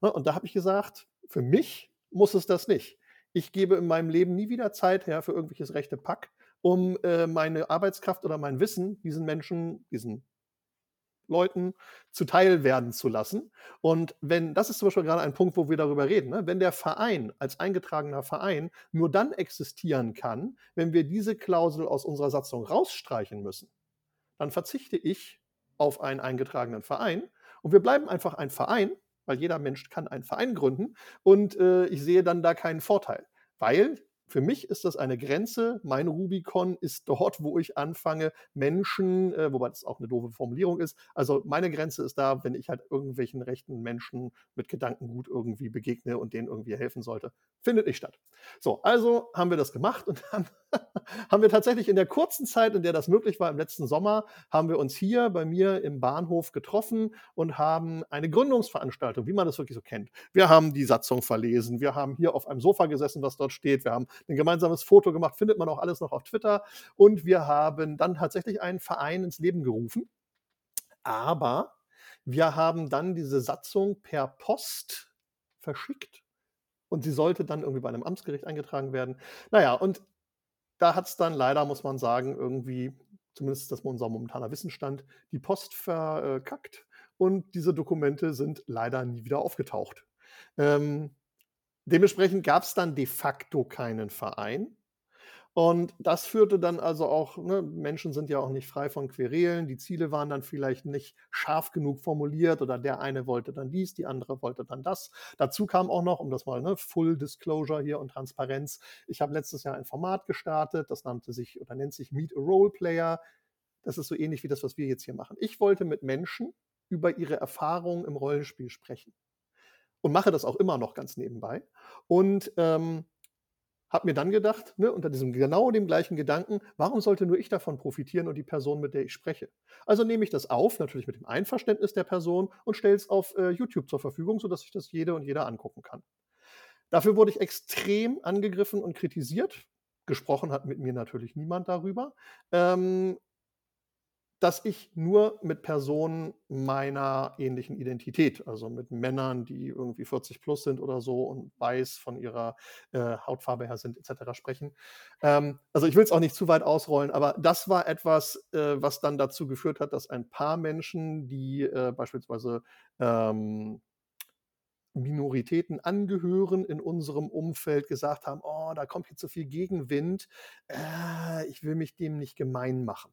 Ne, Und da habe ich gesagt, für mich muss es das nicht. Ich gebe in meinem Leben nie wieder Zeit her für irgendwelches rechte Pack, um äh, meine Arbeitskraft oder mein Wissen diesen Menschen, diesen Leuten zuteil werden zu lassen. Und wenn, das ist zum Beispiel gerade ein Punkt, wo wir darüber reden, ne? wenn der Verein als eingetragener Verein nur dann existieren kann, wenn wir diese Klausel aus unserer Satzung rausstreichen müssen, dann verzichte ich auf einen eingetragenen Verein und wir bleiben einfach ein Verein, weil jeder Mensch kann einen Verein gründen und äh, ich sehe dann da keinen Vorteil, weil für mich ist das eine Grenze. Mein Rubicon ist dort, wo ich anfange, Menschen, äh, wobei das auch eine doofe Formulierung ist. Also meine Grenze ist da, wenn ich halt irgendwelchen rechten Menschen mit Gedankengut irgendwie begegne und denen irgendwie helfen sollte. Findet nicht statt. So, also haben wir das gemacht und [laughs] dann [laughs] haben wir tatsächlich in der kurzen Zeit, in der das möglich war, im letzten Sommer, haben wir uns hier bei mir im Bahnhof getroffen und haben eine Gründungsveranstaltung, wie man das wirklich so kennt. Wir haben die Satzung verlesen, wir haben hier auf einem Sofa gesessen, was dort steht, wir haben ein gemeinsames Foto gemacht, findet man auch alles noch auf Twitter und wir haben dann tatsächlich einen Verein ins Leben gerufen. Aber wir haben dann diese Satzung per Post verschickt und sie sollte dann irgendwie bei einem Amtsgericht eingetragen werden. Naja, und da hat es dann leider, muss man sagen, irgendwie, zumindest das unser momentaner Wissensstand, die Post verkackt und diese Dokumente sind leider nie wieder aufgetaucht. Ähm, dementsprechend gab es dann de facto keinen Verein. Und das führte dann also auch, ne, Menschen sind ja auch nicht frei von Querelen, die Ziele waren dann vielleicht nicht scharf genug formuliert oder der eine wollte dann dies, die andere wollte dann das. Dazu kam auch noch, um das mal, ne, Full Disclosure hier und Transparenz, ich habe letztes Jahr ein Format gestartet, das nannte sich oder nennt sich Meet a Role Player. das ist so ähnlich wie das, was wir jetzt hier machen. Ich wollte mit Menschen über ihre Erfahrungen im Rollenspiel sprechen und mache das auch immer noch ganz nebenbei. Und ähm, habe mir dann gedacht, ne, unter diesem genau dem gleichen Gedanken, warum sollte nur ich davon profitieren und die Person, mit der ich spreche? Also nehme ich das auf, natürlich mit dem Einverständnis der Person und stelle es auf äh, YouTube zur Verfügung, sodass sich das jede und jeder angucken kann. Dafür wurde ich extrem angegriffen und kritisiert. Gesprochen hat mit mir natürlich niemand darüber. Ähm, dass ich nur mit Personen meiner ähnlichen Identität, also mit Männern, die irgendwie 40 plus sind oder so und weiß von ihrer äh, Hautfarbe her sind, etc. sprechen. Ähm, also ich will es auch nicht zu weit ausrollen, aber das war etwas, äh, was dann dazu geführt hat, dass ein paar Menschen, die äh, beispielsweise ähm, Minoritäten angehören in unserem Umfeld, gesagt haben, oh, da kommt jetzt so viel Gegenwind, äh, ich will mich dem nicht gemein machen.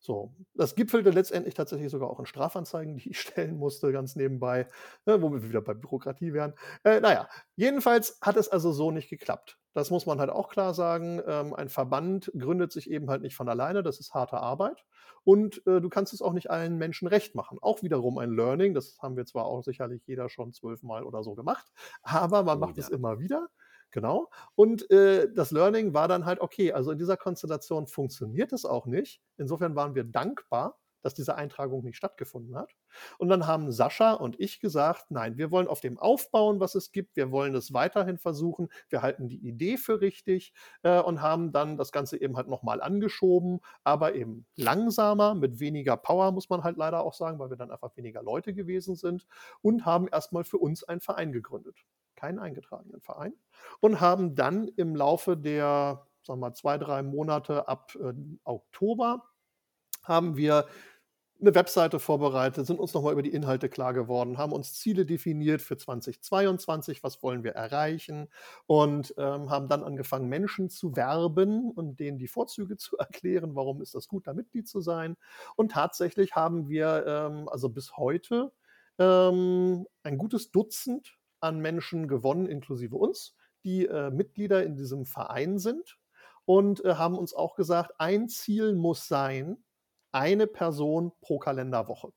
So, das gipfelte letztendlich tatsächlich sogar auch in Strafanzeigen, [laughs] die ich stellen musste, ganz nebenbei, ne, wo wir wieder bei Bürokratie wären. Äh, naja, jedenfalls hat es also so nicht geklappt. Das muss man halt auch klar sagen. Ähm, ein Verband gründet sich eben halt nicht von alleine, das ist harte Arbeit. Und äh, du kannst es auch nicht allen Menschen recht machen. Auch wiederum ein Learning, das haben wir zwar auch sicherlich jeder schon zwölfmal oder so gemacht, aber man oh, macht ja. es immer wieder. Genau. Und äh, das Learning war dann halt, okay, also in dieser Konstellation funktioniert es auch nicht. Insofern waren wir dankbar, dass diese Eintragung nicht stattgefunden hat. Und dann haben Sascha und ich gesagt, nein, wir wollen auf dem aufbauen, was es gibt. Wir wollen es weiterhin versuchen. Wir halten die Idee für richtig äh, und haben dann das Ganze eben halt nochmal angeschoben, aber eben langsamer, mit weniger Power, muss man halt leider auch sagen, weil wir dann einfach weniger Leute gewesen sind und haben erstmal für uns einen Verein gegründet keinen eingetragenen Verein und haben dann im Laufe der, sagen wir mal, zwei, drei Monate ab äh, Oktober haben wir eine Webseite vorbereitet, sind uns nochmal über die Inhalte klar geworden, haben uns Ziele definiert für 2022, was wollen wir erreichen und ähm, haben dann angefangen, Menschen zu werben und denen die Vorzüge [laughs] zu erklären, warum ist das gut, da Mitglied zu sein. Und tatsächlich haben wir ähm, also bis heute ähm, ein gutes Dutzend an Menschen gewonnen, inklusive uns, die äh, Mitglieder in diesem Verein sind und äh, haben uns auch gesagt, ein Ziel muss sein, eine Person pro Kalenderwoche.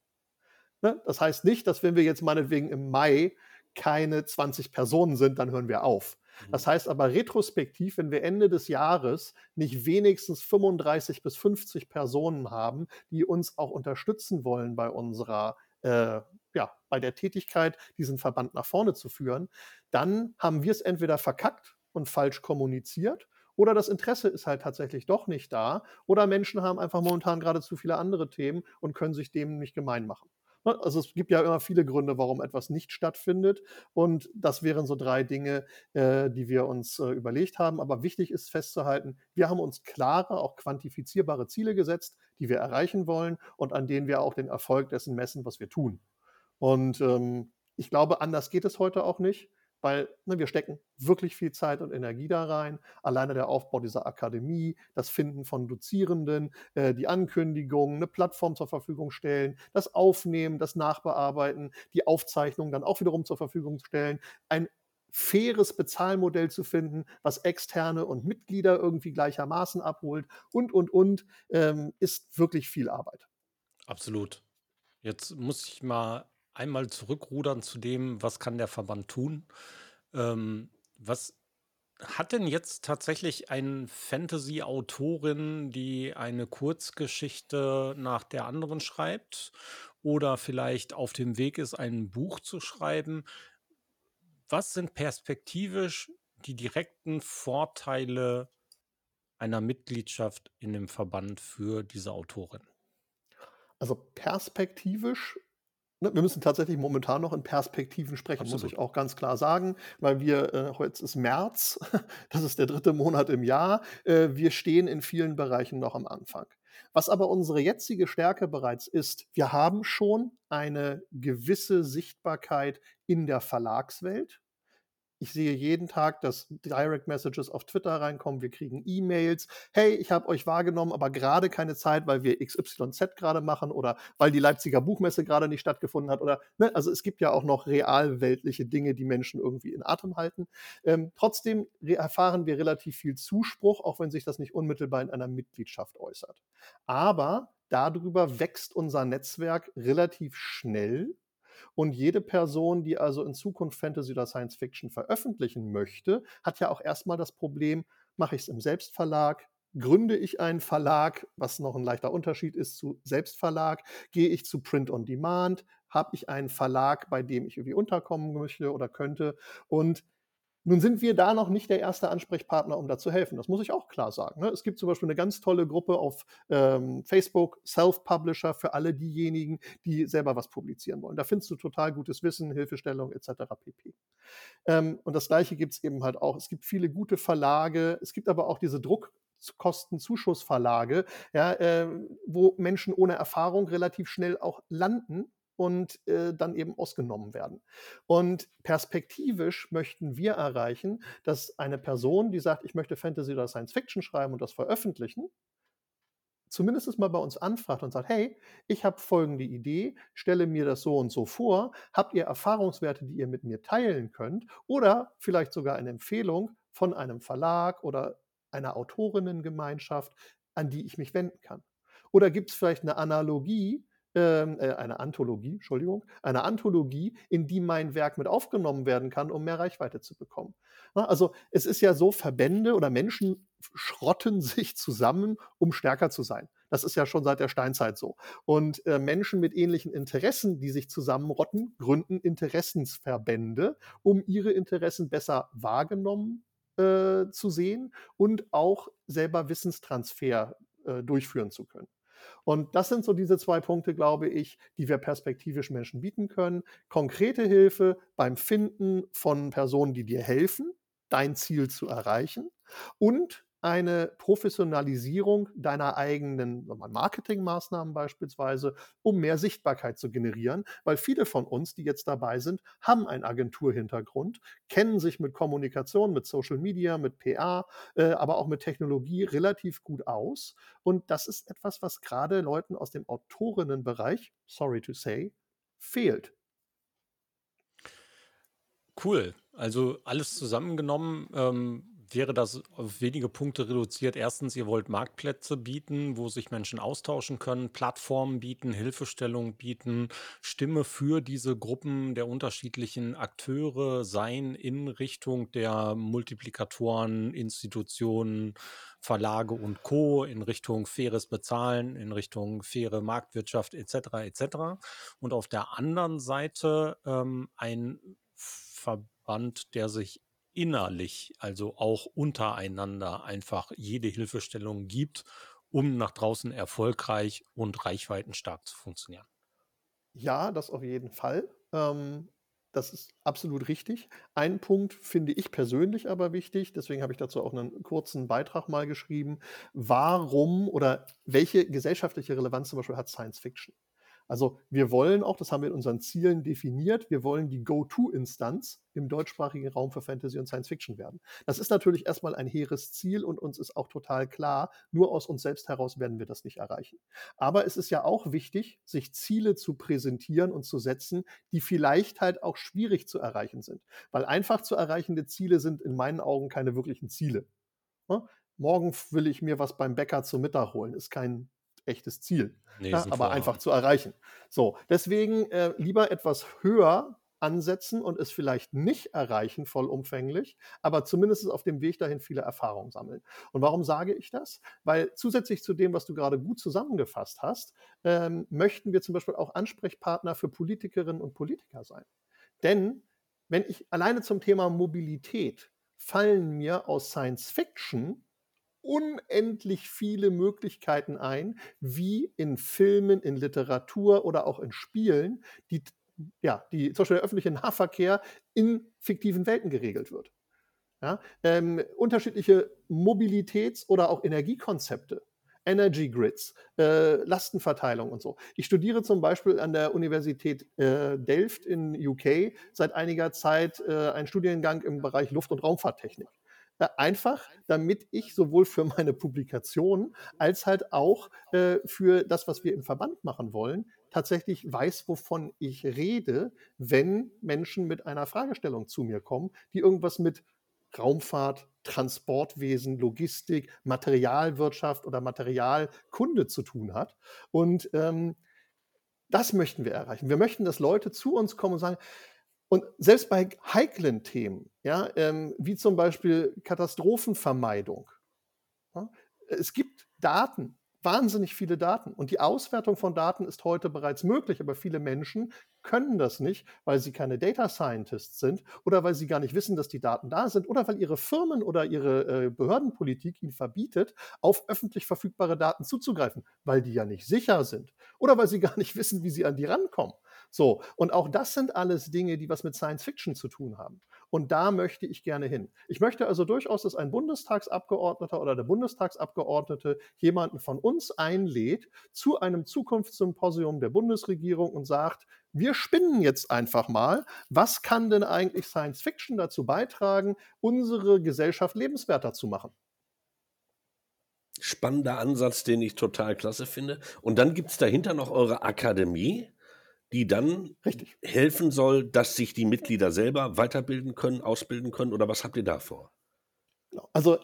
Ne? Das heißt nicht, dass wenn wir jetzt meinetwegen im Mai keine 20 Personen sind, dann hören wir auf. Das mhm. heißt aber retrospektiv, wenn wir Ende des Jahres nicht wenigstens 35 bis 50 Personen haben, die uns auch unterstützen wollen bei unserer äh, ja, bei der Tätigkeit, diesen Verband nach vorne zu führen, dann haben wir es entweder verkackt und falsch kommuniziert oder das Interesse ist halt tatsächlich doch nicht da oder Menschen haben einfach momentan gerade zu viele andere Themen und können sich dem nicht gemein machen. Ne, also es gibt ja immer viele Gründe, warum etwas nicht stattfindet. Und das wären so drei Dinge, äh, die wir uns äh, überlegt haben. Aber wichtig ist festzuhalten, wir haben uns klare, auch quantifizierbare Ziele gesetzt, die wir erreichen wollen und an denen wir auch den Erfolg dessen messen, was wir tun. Und ähm, ich glaube, anders geht es heute auch nicht, weil ne, wir stecken wirklich viel Zeit und Energie da rein. Alleine der Aufbau dieser Akademie, das Finden von Dozierenden, äh, die Ankündigung, eine Plattform zur Verfügung stellen, das Aufnehmen, das Nachbearbeiten, die Aufzeichnung dann auch wiederum zur Verfügung stellen, ein faires Bezahlmodell zu finden, was Externe und Mitglieder irgendwie gleichermaßen abholt und, und, und, ähm, ist wirklich viel Arbeit. Absolut. Jetzt muss ich mal einmal zurückrudern zu dem, was kann der Verband tun? Ähm, was hat denn jetzt tatsächlich eine Fantasy-Autorin, die eine Kurzgeschichte nach der anderen schreibt oder vielleicht auf dem Weg ist, ein Buch zu schreiben? Was sind perspektivisch die direkten Vorteile einer Mitgliedschaft in dem Verband für diese Autorin? Also perspektivisch wir müssen tatsächlich momentan noch in Perspektiven sprechen, muss ich auch ganz klar sagen, weil wir, äh, heute ist März, [laughs] das ist der dritte Monat im Jahr. Äh, wir stehen in vielen Bereichen noch am Anfang. Was aber unsere jetzige Stärke bereits ist, wir haben schon eine gewisse Sichtbarkeit in der Verlagswelt. Ich sehe jeden Tag, dass Direct Messages auf Twitter reinkommen. Wir kriegen E-Mails. Hey, ich habe euch wahrgenommen, aber gerade keine Zeit, weil wir XYZ gerade machen oder weil die Leipziger Buchmesse gerade nicht stattgefunden hat. Oder ne? also es gibt ja auch noch realweltliche Dinge, die Menschen irgendwie in Atem halten. Ähm, trotzdem erfahren wir relativ viel Zuspruch, auch wenn sich das nicht unmittelbar in einer Mitgliedschaft äußert. Aber darüber wächst unser Netzwerk relativ schnell und jede Person, die also in Zukunft Fantasy oder Science Fiction veröffentlichen möchte, hat ja auch erstmal das Problem, mache ich es im Selbstverlag, gründe ich einen Verlag, was noch ein leichter Unterschied ist zu Selbstverlag, gehe ich zu Print on Demand, habe ich einen Verlag, bei dem ich irgendwie unterkommen möchte oder könnte? Und nun sind wir da noch nicht der erste Ansprechpartner, um da zu helfen. Das muss ich auch klar sagen. Ne? Es gibt zum Beispiel eine ganz tolle Gruppe auf ähm, Facebook, Self-Publisher, für alle diejenigen, die selber was publizieren wollen. Da findest du total gutes Wissen, Hilfestellung etc. pp. Ähm, und das Gleiche gibt es eben halt auch. Es gibt viele gute Verlage. Es gibt aber auch diese Druckkostenzuschussverlage, ja, äh, wo Menschen ohne Erfahrung relativ schnell auch landen und äh, dann eben ausgenommen werden. Und perspektivisch möchten wir erreichen, dass eine Person, die sagt, ich möchte Fantasy oder Science Fiction schreiben und das veröffentlichen, zumindest mal bei uns anfragt und sagt, hey, ich habe folgende Idee, stelle mir das so und so vor, habt ihr Erfahrungswerte, die ihr mit mir teilen könnt oder vielleicht sogar eine Empfehlung von einem Verlag oder einer Autorinnengemeinschaft, an die ich mich wenden kann. Oder gibt es vielleicht eine Analogie, äh, eine Anthologie, Entschuldigung, eine Anthologie, in die mein Werk mit aufgenommen werden kann, um mehr Reichweite zu bekommen. Na, also es ist ja so, Verbände oder Menschen schrotten [laughs] sich zusammen, um stärker zu sein. Das ist ja schon seit der Steinzeit so. Und äh, Menschen mit ähnlichen Interessen, die sich zusammenrotten, gründen Interessensverbände, um ihre Interessen besser wahrgenommen äh, zu sehen und auch selber Wissenstransfer äh, durchführen zu können. Und das sind so diese zwei Punkte, glaube ich, die wir perspektivisch Menschen bieten können. Konkrete Hilfe beim Finden von Personen, die dir helfen, dein Ziel zu erreichen und eine Professionalisierung deiner eigenen Marketingmaßnahmen beispielsweise, um mehr Sichtbarkeit zu generieren, weil viele von uns, die jetzt dabei sind, haben einen Agenturhintergrund, kennen sich mit Kommunikation, mit Social Media, mit PA, äh, aber auch mit Technologie relativ gut aus. Und das ist etwas, was gerade Leuten aus dem Autorinnenbereich, sorry to say, fehlt. Cool. Also alles zusammengenommen ähm, wäre das auf wenige Punkte reduziert. Erstens, ihr wollt Marktplätze bieten, wo sich Menschen austauschen können, Plattformen bieten, Hilfestellung bieten, Stimme für diese Gruppen der unterschiedlichen Akteure sein in Richtung der Multiplikatoren, Institutionen, Verlage und Co. in Richtung faires Bezahlen, in Richtung faire Marktwirtschaft etc. etc. Und auf der anderen Seite ähm, ein Verband, der sich innerlich, also auch untereinander einfach jede Hilfestellung gibt, um nach draußen erfolgreich und reichweitenstark zu funktionieren. Ja, das auf jeden Fall. Ähm, das ist absolut richtig. Ein Punkt finde ich persönlich aber wichtig, deswegen habe ich dazu auch einen kurzen Beitrag mal geschrieben. Warum oder welche gesellschaftliche Relevanz zum Beispiel hat Science Fiction? Also wir wollen auch, das haben wir in unseren Zielen definiert, wir wollen die Go-To-Instanz im deutschsprachigen Raum für Fantasy und Science Fiction werden. Das ist natürlich erstmal ein hehres Ziel und uns ist auch total klar, nur aus uns selbst heraus werden wir das nicht erreichen. Aber es ist ja auch wichtig, sich Ziele zu präsentieren und zu setzen, die vielleicht halt auch schwierig zu erreichen sind. Weil einfach zu erreichende Ziele sind in meinen Augen keine wirklichen Ziele. Ne? Morgen will ich mir was beim Bäcker zum Mittag holen, ist kein echtes Ziel, nee, ja, aber Vorhaben. einfach zu erreichen. So, deswegen äh, lieber etwas höher ansetzen und es vielleicht nicht erreichen vollumfänglich, aber zumindest auf dem Weg dahin viele Erfahrungen sammeln. Und warum sage ich das? Weil zusätzlich zu dem, was du gerade gut zusammengefasst hast, ähm, möchten wir zum Beispiel auch Ansprechpartner für Politikerinnen und Politiker sein. Denn wenn ich alleine zum Thema Mobilität fallen mir aus Science Fiction unendlich viele Möglichkeiten ein, wie in Filmen, in Literatur oder auch in Spielen die, ja, die zum Beispiel der öffentliche Nahverkehr in fiktiven Welten geregelt wird. Ja, ähm, unterschiedliche Mobilitäts- oder auch Energiekonzepte. Energy Grids, äh, Lastenverteilung und so. Ich studiere zum Beispiel an der Universität äh, Delft in UK seit einiger Zeit äh, einen Studiengang im Bereich Luft- und Raumfahrttechnik. Äh, einfach, damit ich sowohl für meine Publikation als halt auch äh, für das, was wir im Verband machen wollen, tatsächlich weiß, wovon ich rede, wenn Menschen mit einer Fragestellung zu mir kommen, die irgendwas mit Raumfahrt, Transportwesen, Logistik, Materialwirtschaft oder Materialkunde zu tun hat. Und ähm, das möchten wir erreichen. Wir möchten, dass Leute zu uns kommen und sagen, und selbst bei heiklen Themen, ja, ähm, wie zum Beispiel Katastrophenvermeidung, ja, es gibt Daten, wahnsinnig viele Daten. Und die Auswertung von Daten ist heute bereits möglich, aber viele Menschen können das nicht, weil sie keine Data Scientists sind oder weil sie gar nicht wissen, dass die Daten da sind oder weil ihre Firmen oder ihre äh, Behördenpolitik ihnen verbietet, auf öffentlich verfügbare Daten zuzugreifen, weil die ja nicht sicher sind oder weil sie gar nicht [laughs] wissen, wie sie an die rankommen. So, und auch das sind alles Dinge, die was mit Science Fiction zu tun haben. Und da möchte ich gerne hin. Ich möchte also durchaus, dass ein Bundestagsabgeordneter oder der Bundestagsabgeordnete jemanden von uns einlädt zu einem Zukunftssymposium der Bundesregierung und sagt, wir spinnen jetzt einfach mal, was kann denn eigentlich Science Fiction dazu beitragen, unsere Gesellschaft lebenswerter zu machen? Spannender Ansatz, den ich total klasse finde. Und dann gibt es dahinter noch eure Akademie die dann Richtig. helfen soll, dass sich die Mitglieder selber weiterbilden können, ausbilden können? Oder was habt ihr da vor? Genau. Also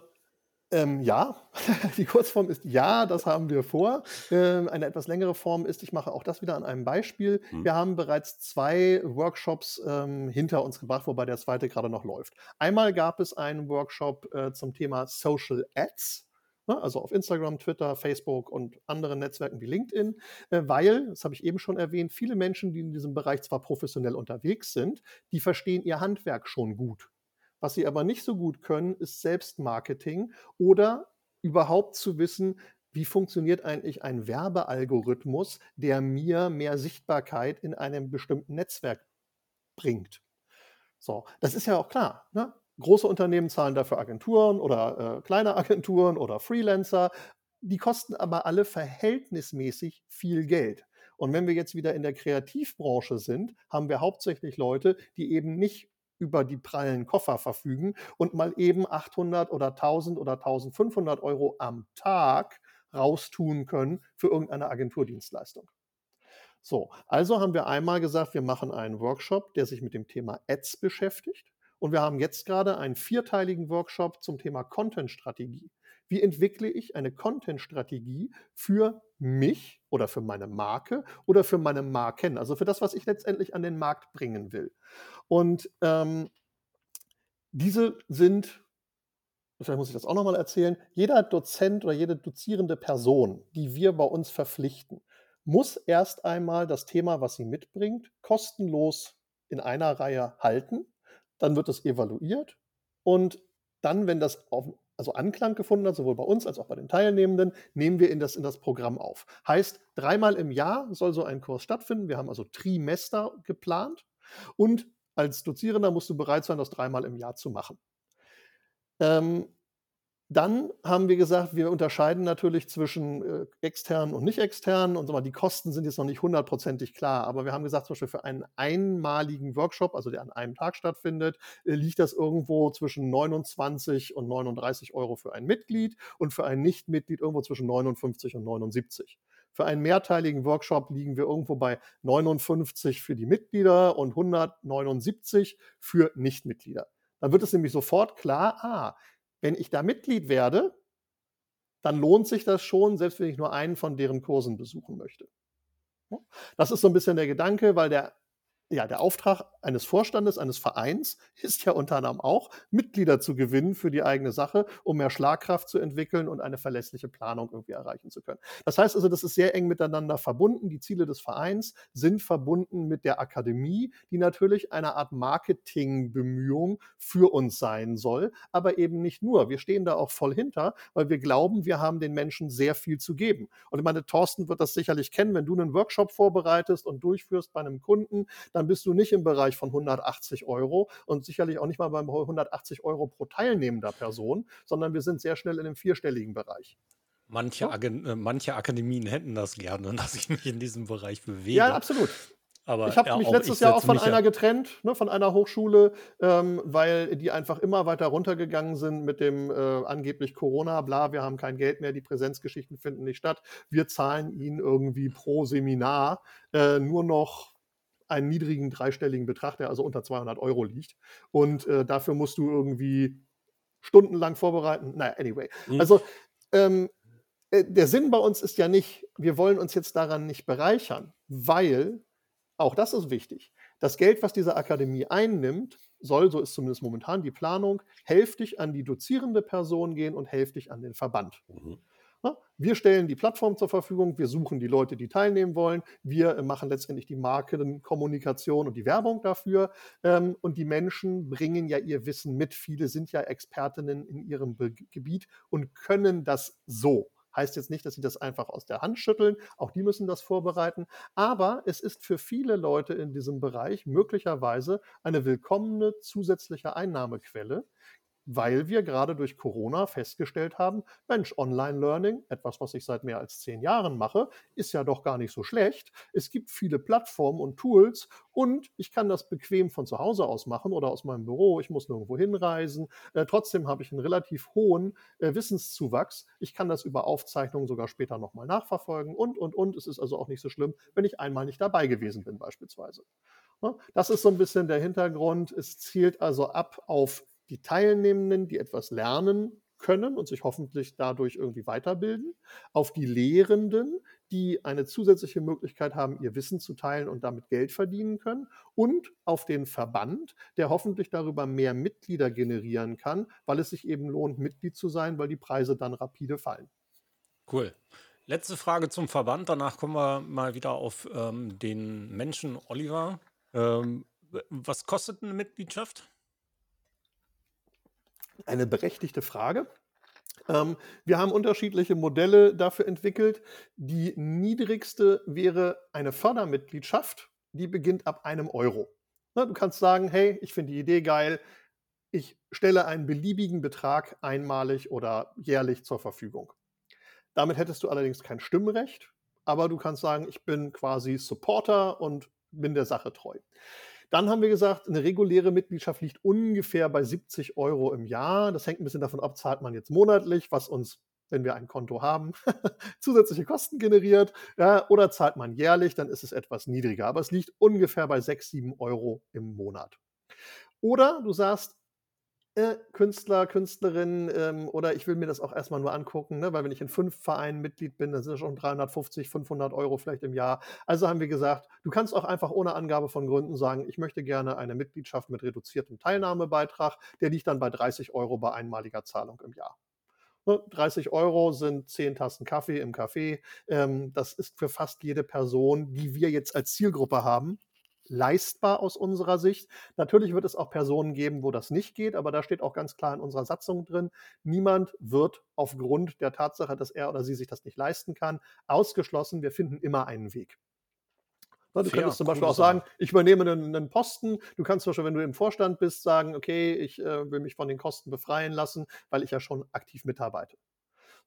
ähm, ja, [laughs] die Kurzform ist ja, das haben wir vor. Ähm, eine etwas längere Form ist, ich mache auch das wieder an einem Beispiel. Hm. Wir haben bereits zwei Workshops ähm, hinter uns gebracht, wobei der zweite gerade noch läuft. Einmal gab es einen Workshop äh, zum Thema Social Ads. Ne, also auf Instagram, Twitter, Facebook und anderen Netzwerken wie LinkedIn, äh, weil, das habe ich eben schon erwähnt, viele Menschen, die in diesem Bereich zwar professionell unterwegs sind, die verstehen ihr Handwerk schon gut. Was sie aber nicht so gut können, ist Selbstmarketing oder überhaupt zu wissen, wie funktioniert eigentlich ein Werbealgorithmus, der mir mehr Sichtbarkeit in einem bestimmten Netzwerk bringt. So, das ist ja auch klar. Ne? Große Unternehmen zahlen dafür Agenturen oder äh, kleine Agenturen oder Freelancer. Die kosten aber alle verhältnismäßig viel Geld. Und wenn wir jetzt wieder in der Kreativbranche sind, haben wir hauptsächlich Leute, die eben nicht über die prallen Koffer verfügen und mal eben 800 oder 1000 oder 1500 Euro am Tag raustun können für irgendeine Agenturdienstleistung. So, also haben wir einmal gesagt, wir machen einen Workshop, der sich mit dem Thema Ads beschäftigt. Und wir haben jetzt gerade einen vierteiligen Workshop zum Thema Content-Strategie. Wie entwickle ich eine Content-Strategie für mich oder für meine Marke oder für meine Marken, also für das, was ich letztendlich an den Markt bringen will. Und ähm, diese sind, vielleicht muss ich das auch nochmal erzählen, jeder Dozent oder jede dozierende Person, die wir bei uns verpflichten, muss erst einmal das Thema, was sie mitbringt, kostenlos in einer Reihe halten dann wird es evaluiert und dann, wenn das auf, also Anklang gefunden hat, sowohl bei uns als auch bei den Teilnehmenden, nehmen wir in das, in das Programm auf. Heißt, dreimal im Jahr soll so ein Kurs stattfinden. Wir haben also Trimester geplant und als Dozierender musst du bereit sein, das dreimal im Jahr zu machen. Ähm, dann haben wir gesagt, wir unterscheiden natürlich zwischen äh, externen und nicht externen und so mal, die Kosten sind jetzt noch nicht hundertprozentig klar, aber wir haben gesagt, zum Beispiel für einen einmaligen Workshop, also der an einem Tag stattfindet, äh, liegt das irgendwo zwischen 29 und 39 Euro für ein Mitglied und für ein Nichtmitglied irgendwo zwischen 59 und 79. Für einen mehrteiligen Workshop liegen wir irgendwo bei 59 für die Mitglieder und 179 für Nichtmitglieder. Dann wird es nämlich sofort klar, ah, wenn ich da Mitglied werde, dann lohnt sich das schon, selbst wenn ich nur einen von deren Kursen besuchen möchte. Das ist so ein bisschen der Gedanke, weil der ja, der Auftrag eines Vorstandes, eines Vereins [laughs] ist ja unter anderem auch, Mitglieder zu gewinnen für die eigene Sache, um mehr Schlagkraft zu entwickeln und eine verlässliche Planung irgendwie erreichen zu können. Das heißt also, das ist sehr eng miteinander verbunden. Die Ziele des Vereins sind verbunden mit der Akademie, die natürlich eine Art Marketingbemühung für uns sein soll, aber eben nicht nur. Wir stehen da auch voll hinter, weil wir glauben, wir haben den Menschen sehr viel zu geben. Und ich meine, Thorsten wird das sicherlich kennen, wenn du einen Workshop vorbereitest und durchführst bei einem Kunden, dann bist du nicht im Bereich von 180 Euro und sicherlich auch nicht mal beim 180 Euro pro teilnehmender Person, sondern wir sind sehr schnell in dem vierstelligen Bereich. Manche? Agen äh, manche Akademien hätten das gerne, [laughs] dass ich mich in diesem Bereich Ja, bewege. absolut. Ich Aber habe ja, mich letztes ich Jahr auch von einer ja getrennt, ne, von einer Hochschule, ähm, weil die einfach immer weiter runtergegangen sind mit dem äh, angeblich Corona, bla, wir haben kein Geld mehr, die Präsenzgeschichten finden nicht statt. Wir zahlen ihnen irgendwie pro Seminar äh, nur noch einen niedrigen dreistelligen Betrag, der also unter 200 Euro liegt. Und äh, dafür musst du irgendwie stundenlang vorbereiten. Naja, anyway. Mhm. Also ähm, äh, der Sinn bei uns ist ja nicht, wir wollen uns jetzt daran nicht bereichern, weil, auch das ist wichtig, das Geld, was diese Akademie einnimmt, soll, so ist zumindest momentan die Planung, hälftig an die dozierende Person gehen und hälftig an den Verband. Mhm. Ja, Wir stellen die Plattform zur Verfügung, wir suchen die Leute, die teilnehmen wollen, wir äh, machen letztendlich die Markenkommunikation und die Werbung dafür ähm, und die Menschen bringen ja ihr Wissen mit. Viele sind ja Expertinnen in ihrem Gebiet und können das so. Heißt jetzt nicht, dass sie das einfach aus der Hand schütteln, auch die müssen das vorbereiten, aber es ist für viele Leute in diesem Bereich möglicherweise eine willkommene zusätzliche Einnahmequelle, weil wir gerade durch Corona festgestellt haben, Mensch, Online-Learning, etwas, was ich seit mehr als zehn Jahren mache, ist ja doch gar nicht so schlecht. Es gibt viele Plattformen und Tools und ich kann das bequem von zu Hause aus machen oder aus meinem Büro. Ich muss nirgendwo hinreisen. Äh, trotzdem habe ich einen relativ hohen äh, Wissenszuwachs. Ich kann das über Aufzeichnungen sogar später nochmal nachverfolgen und, und, und. Es ist also auch nicht so schlimm, wenn ich einmal nicht dabei gewesen bin beispielsweise. Ja, Das ist so ein bisschen der Hintergrund. Es zielt also ab auf die Teilnehmenden, die etwas lernen können und sich hoffentlich dadurch irgendwie weiterbilden, auf die Lehrenden, die eine zusätzliche Möglichkeit haben, ihr Wissen zu teilen und damit Geld verdienen können und auf den Verband, der hoffentlich darüber mehr Mitglieder generieren kann, weil es sich eben lohnt, Mitglied zu sein, weil die Preise dann rapide fallen. Cool. Letzte Frage zum Verband. Danach kommen wir mal wieder auf ähm, den Menschen Oliver. Ähm, was kostet eine Mitgliedschaft? Eine berechtigte Frage. Ähm, wir haben unterschiedliche Modelle dafür entwickelt. Die niedrigste wäre eine Fördermitgliedschaft, die beginnt ab einem Euro. Ne, du kannst sagen, hey, ich finde die Idee geil, ich stelle einen beliebigen Betrag einmalig oder jährlich zur Verfügung. Damit hättest du allerdings kein Stimmrecht, aber du kannst sagen, ich bin quasi Supporter und bin der Sache treu. Dann haben wir gesagt, eine reguläre Mitgliedschaft liegt ungefähr bei 70 Euro im Jahr. Das hängt ein bisschen davon ab, zahlt man jetzt monatlich, was uns, wenn wir ein Konto haben, [laughs] zusätzliche Kosten generiert. Ja, oder zahlt man jährlich, dann ist es etwas niedriger. Aber es liegt ungefähr bei 6, 7 Euro im Monat. Oder du sagst, äh, Künstler, Künstlerin ähm, oder ich will mir das auch erstmal nur angucken, ne? weil wenn ich in fünf Vereinen Mitglied bin, dann sind es schon 350, 500 Euro vielleicht im Jahr. Also haben wir gesagt, du kannst auch einfach ohne Angabe von Gründen sagen, ich möchte gerne eine Mitgliedschaft mit reduziertem Teilnahmebeitrag, der liegt dann bei 30 Euro bei einmaliger Zahlung im Jahr. Ne, 30 Euro sind 10 Tassen Kaffee im Café. Ähm, das ist für fast jede Person, die wir jetzt als Zielgruppe haben, leistbar aus unserer Sicht. Natürlich wird es auch Personen geben, wo das nicht geht, aber da steht auch ganz klar in unserer Satzung drin, niemand wird aufgrund der Tatsache, dass er oder sie sich das nicht leisten kann, ausgeschlossen. Wir finden immer einen Weg. Ne, Du Fair, könntest zum Beispiel auch sagen, ich übernehme einen, einen Posten. Du kannst zum Beispiel, wenn du im Vorstand bist, sagen, okay, ich äh, will mich von den Kosten befreien lassen, weil ich ja schon aktiv mitarbeite.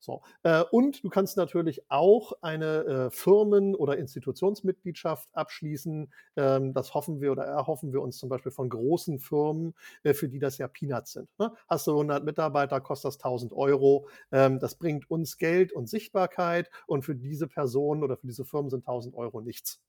So. Äh, und du kannst natürlich auch eine äh, Firmen- oder Institutionsmitgliedschaft abschließen. Ähm, das hoffen wir oder erhoffen wir uns zum Beispiel von großen Firmen, äh, für die das ja Peanuts sind. Ne? Hast du 100 Mitarbeiter, kostet das 1000 Euro. Ähm, das bringt uns Geld und Sichtbarkeit und für diese Personen oder für diese Firmen sind 1000 Euro nichts.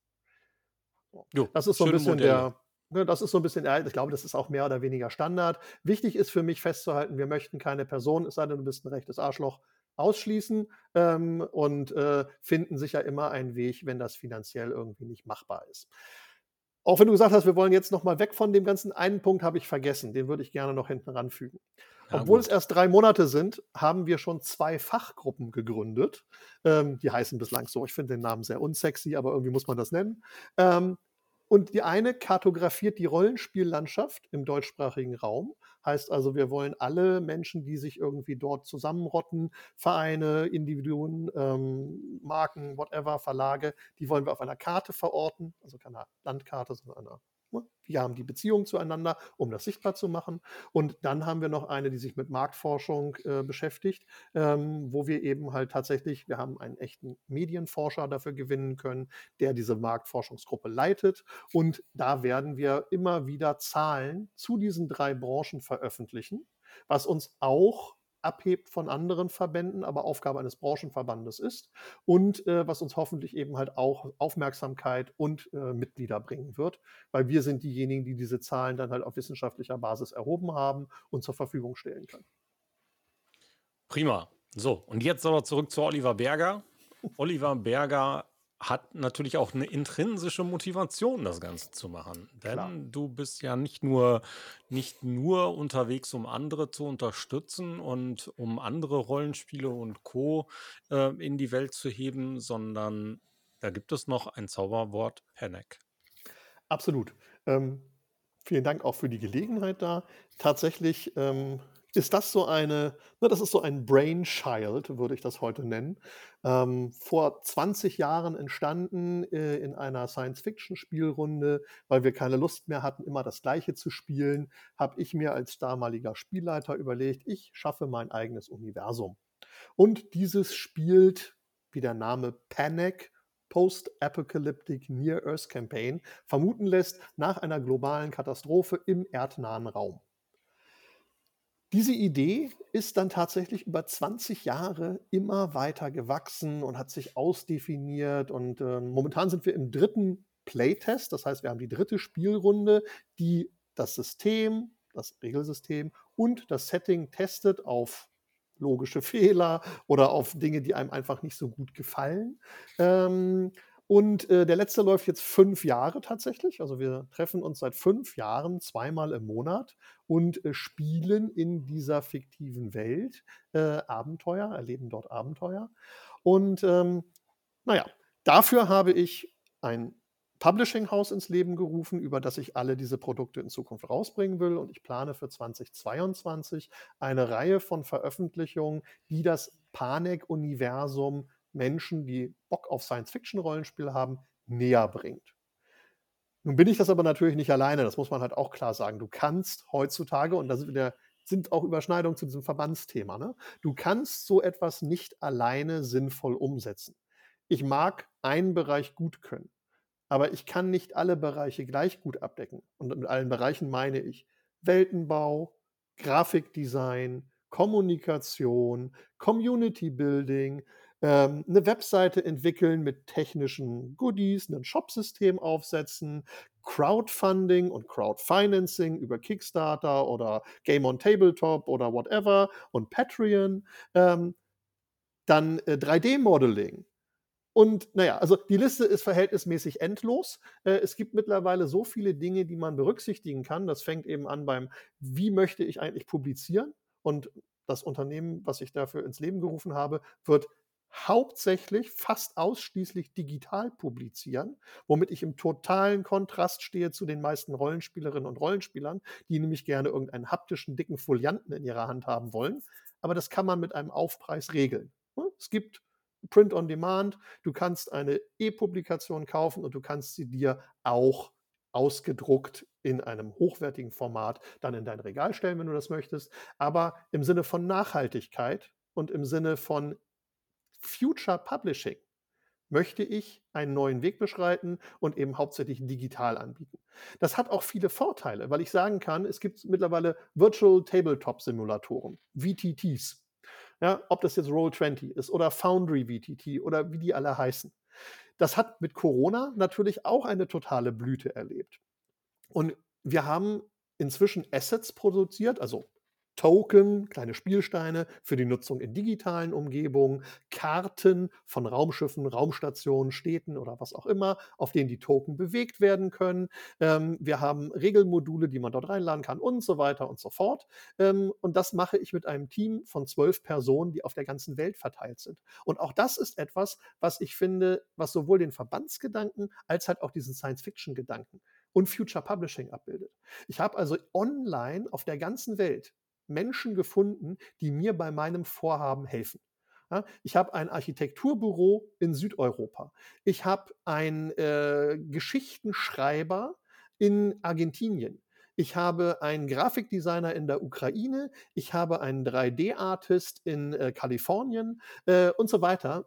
So. Jo, Das ist so ein bisschen Modelle. der, ne, das ist so ein bisschen, ich glaube, das ist auch mehr oder weniger Standard. Wichtig ist für mich festzuhalten, wir möchten keine Person, es sei denn, du bist ein rechtes Arschloch, ausschließen ähm, und äh, finden sicher immer einen Weg, wenn das finanziell irgendwie nicht machbar ist. Auch wenn du gesagt hast, wir wollen jetzt noch mal weg von dem ganzen einen Punkt, habe ich vergessen. Den würde ich gerne noch hinten ranfügen. Ja, Obwohl es gut. erst drei Monate sind, haben wir schon zwei Fachgruppen gegründet. Ähm, die heißen bislang so. Ich finde den Namen sehr unsexy, aber irgendwie muss man das nennen. Ähm, und die eine kartografiert die Rollenspiellandschaft im deutschsprachigen Raum. Heißt also, wir wollen alle Menschen, die sich irgendwie dort zusammenrotten, Vereine, Individuen, ähm, Marken, whatever, Verlage, die wollen wir auf einer Karte verorten. Also keine Landkarte, sondern einer Ne? Wir haben die Beziehung zueinander, um das sichtbar zu machen. Und dann haben wir noch eine, die sich mit Marktforschung äh, beschäftigt, ähm, wo wir eben halt tatsächlich, wir haben einen echten Medienforscher dafür gewinnen können, der diese Marktforschungsgruppe leitet. Und da werden wir immer wieder Zahlen zu diesen drei Branchen veröffentlichen, was uns auch abhebt von anderen Verbänden, aber Aufgabe eines Branchenverbandes ist und äh, was uns hoffentlich eben halt auch Aufmerksamkeit und äh, Mitglieder bringen wird, weil wir sind diejenigen, die diese Zahlen dann halt auf wissenschaftlicher Basis erhoben haben und zur Verfügung stellen können. Prima. So, und jetzt aber zurück zu Oliver Berger. [laughs] Oliver Berger hat natürlich auch eine intrinsische Motivation, das Ganze zu machen. Denn Klar. du bist ja nicht nur, nicht nur unterwegs, um andere zu unterstützen und um andere Rollenspiele und Co. Äh, in die Welt zu heben, sondern da gibt es noch ein Zauberwort Panic. Absolut. Ähm, vielen Dank auch für die Gelegenheit da. Tatsächlich ähm, ist das so eine, ne, das ist so ein Brainchild, würde ich das heute nennen. Ähm, vor 20 Jahren entstanden äh, in einer Science-Fiction-Spielrunde, weil wir keine Lust mehr hatten, immer das Gleiche zu spielen, habe ich mir als damaliger Spielleiter überlegt, ich schaffe mein eigenes Universum. Und dieses spielt, wie der Name Panic, Post-Apocalyptic Near Earth Campaign, vermuten lässt, nach einer globalen Katastrophe im erdnahen Raum. Diese Idee ist dann tatsächlich über 20 Jahre immer weiter gewachsen und hat sich ausdefiniert. Und äh, momentan sind wir im dritten Playtest. Das heißt, wir haben die dritte Spielrunde, die das System, das Regelsystem und das Setting testet auf logische Fehler oder auf Dinge, die einem einfach nicht so gut gefallen. Ähm, und äh, der letzte läuft jetzt fünf Jahre tatsächlich. Also wir treffen uns seit fünf Jahren zweimal im Monat und äh, spielen in dieser fiktiven Welt äh, Abenteuer, erleben dort Abenteuer. Und ähm, naja, dafür habe ich ein Publishing-Haus ins Leben gerufen, über das ich alle diese Produkte in Zukunft rausbringen will. Und ich plane für 2022 eine Reihe von Veröffentlichungen, die das Panek-Universum Menschen, die Bock auf Science-Fiction-Rollenspiel haben, näher bringt. Nun bin ich das aber natürlich nicht alleine, das muss man halt auch klar sagen. Du kannst heutzutage, und da sind, wieder, sind auch Überschneidungen zu diesem Verbandsthema, ne? du kannst so etwas nicht alleine sinnvoll umsetzen. Ich mag einen Bereich gut können, aber ich kann nicht alle Bereiche gleich gut abdecken. Und mit allen Bereichen meine ich Weltenbau, Grafikdesign, Kommunikation, Community Building, ähm, eine Webseite entwickeln mit technischen Goodies, ein Shopsystem aufsetzen, Crowdfunding und Crowdfinancing über Kickstarter oder Game on Tabletop oder whatever und Patreon, ähm, dann äh, 3D-Modeling. Und naja, also die Liste ist verhältnismäßig endlos. Äh, es gibt mittlerweile so viele Dinge, die man berücksichtigen kann. Das fängt eben an beim, wie möchte ich eigentlich publizieren? Und das Unternehmen, was ich dafür ins Leben gerufen habe, wird hauptsächlich, fast ausschließlich digital publizieren, womit ich im totalen Kontrast stehe zu den meisten Rollenspielerinnen und Rollenspielern, die nämlich gerne irgendeinen haptischen, dicken Folianten in ihrer Hand haben wollen. Aber das kann man mit einem Aufpreis regeln. Ne? Es gibt Print on Demand, du kannst eine E-Publikation kaufen und du kannst sie dir auch ausgedruckt in einem hochwertigen Format dann in dein Regal stellen, wenn du das möchtest. Aber im Sinne von Nachhaltigkeit und im Sinne von Future Publishing möchte ich einen neuen Weg beschreiten und eben hauptsächlich digital anbieten. Das hat auch viele Vorteile, weil ich sagen kann, es gibt mittlerweile Virtual Tabletop Simulatoren, VTTs. Ja, ob das jetzt Roll20 ist oder Foundry VTT oder wie die alle heißen. Das hat mit Corona natürlich auch eine totale Blüte erlebt. Und wir haben inzwischen Assets produziert, also Token, kleine Spielsteine für die Nutzung in digitalen Umgebungen, Karten von Raumschiffen, Raumstationen, Städten oder was auch immer, auf denen die Token bewegt werden können. Ähm, wir haben Regelmodule, die man dort reinladen kann und so weiter und so fort. Ähm, und das mache ich mit einem Team von zwölf Personen, die auf der ganzen Welt verteilt sind. Und auch das ist etwas, was ich finde, was sowohl den Verbandsgedanken als halt auch diesen Science-Fiction-Gedanken und Future Publishing abbildet. Ich habe also online auf der ganzen Welt Menschen gefunden, die mir bei meinem Vorhaben helfen. Ich habe ein Architekturbüro in Südeuropa. Ich habe einen äh, Geschichtenschreiber in Argentinien. Ich habe einen Grafikdesigner in der Ukraine, ich habe einen 3D-Artist in äh, Kalifornien äh, und so weiter,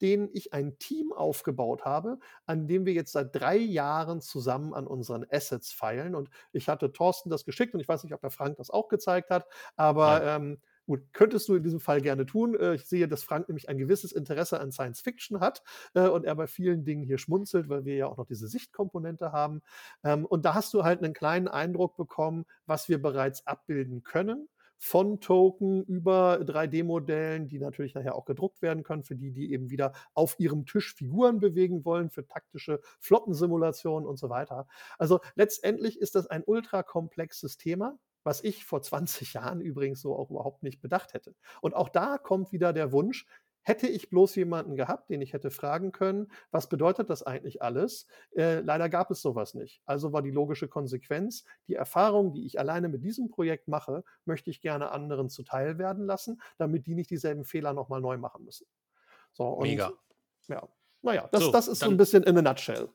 denen ich ein Team aufgebaut habe, an dem wir jetzt seit drei Jahren zusammen an unseren Assets feilen. Und ich hatte Thorsten das geschickt und ich weiß nicht, ob der Frank das auch gezeigt hat, aber ähm, Gut, könntest du in diesem Fall gerne tun. Äh, ich sehe, dass Frank nämlich ein gewisses Interesse an Science Fiction hat äh, und er bei vielen Dingen hier schmunzelt, weil wir ja auch noch diese Sichtkomponente haben. Ähm, und da hast du halt einen kleinen Eindruck bekommen, was wir bereits abbilden können von Token über 3D-Modellen, die natürlich nachher auch gedruckt werden können, für die, die eben wieder auf ihrem Tisch Figuren bewegen wollen, für taktische Flottensimulationen und so weiter. Also letztendlich ist das ein ultra komplexes Thema was ich vor 20 Jahren übrigens so auch überhaupt nicht bedacht hätte. Und auch da kommt wieder der Wunsch, hätte ich bloß jemanden gehabt, den ich hätte fragen können, was bedeutet das eigentlich alles? Äh, leider gab es sowas nicht. Also war die logische Konsequenz, die Erfahrung, die ich alleine mit diesem Projekt mache, möchte ich gerne anderen zuteil werden lassen, damit die nicht dieselben Fehler nochmal neu machen müssen. So, und, Mega. Ja, naja, das, so, das ist so ein bisschen in a nutshell.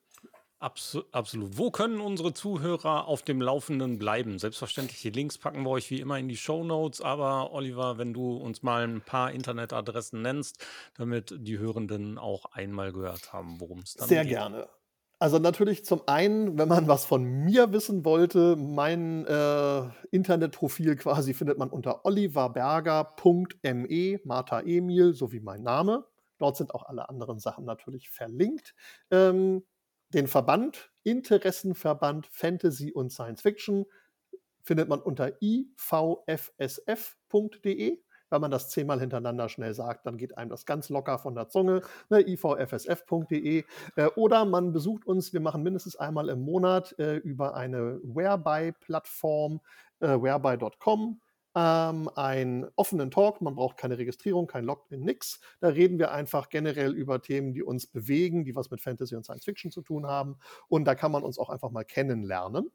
Absu absolut. Wo können unsere Zuhörer auf dem Laufenden bleiben? Selbstverständlich, die Links packen wir euch wie immer in die Show Notes. Aber Oliver, wenn du uns mal ein paar Internetadressen nennst, damit die Hörenden auch einmal gehört haben, worum es dann Sehr geht. Sehr gerne. Also natürlich zum einen, wenn man was von mir wissen wollte, mein äh, Internetprofil quasi findet man unter oliverberger.me, Martha Emil, so wie mein Name. Dort sind auch alle anderen Sachen natürlich verlinkt. Ähm, den Verband, Interessenverband Fantasy und Science Fiction, findet man unter ivfsf.de. Wenn man das zehnmal hintereinander schnell sagt, dann geht einem das ganz locker von der Zunge. Ne, ivfsf.de. Äh, oder man besucht uns, wir machen mindestens einmal im Monat äh, über eine Whereby-Plattform, äh, whereby.com ähm, einen offenen Talk. Man braucht keine Registrierung, kein Login, nix. Da reden wir einfach generell über Themen, die uns bewegen, die was mit Fantasy und Science Fiction zu tun haben. Und da kann man uns auch einfach mal kennenlernen.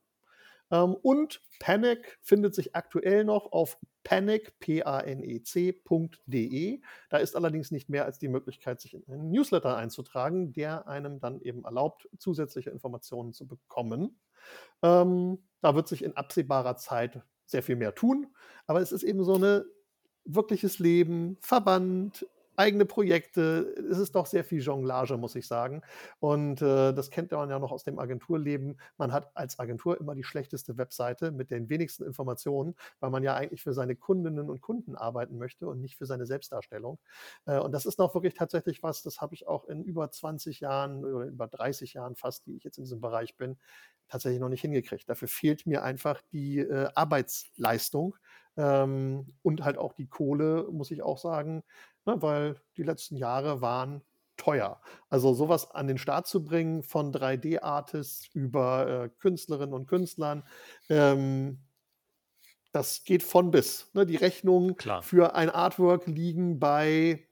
Ähm, und Panic findet sich aktuell noch auf panic, P-A-N-E-C.de. Da ist allerdings nicht mehr als die Möglichkeit, sich in einen Newsletter einzutragen, der einem dann eben erlaubt, zusätzliche Informationen zu bekommen. Ähm, da wird sich in absehbarer Zeit sehr viel mehr tun. Aber es ist eben so ein wirkliches Leben, Verband, eigene Projekte. Es ist doch sehr viel Jonglage, muss ich sagen. Und äh, das kennt man ja noch aus dem Agenturleben. Man hat als Agentur immer die schlechteste Webseite mit den wenigsten Informationen, weil man ja eigentlich für seine Kundinnen und Kunden arbeiten möchte und nicht für seine Selbstdarstellung. Äh, und das ist noch wirklich tatsächlich was, das habe ich auch in über 20 Jahren oder über 30 Jahren fast, die ich jetzt in diesem Bereich bin, tatsächlich noch nicht hingekriegt. Dafür fehlt mir einfach die äh, Arbeitsleistung ähm, und halt auch die Kohle, muss ich auch sagen, ne, weil die letzten Jahre waren teuer. Also sowas an den Start zu bringen von 3D-Artists über äh, Künstlerinnen und Künstlern, ähm, das geht von bis. Ne? Die Rechnungen Klar. für ein Artwork liegen bei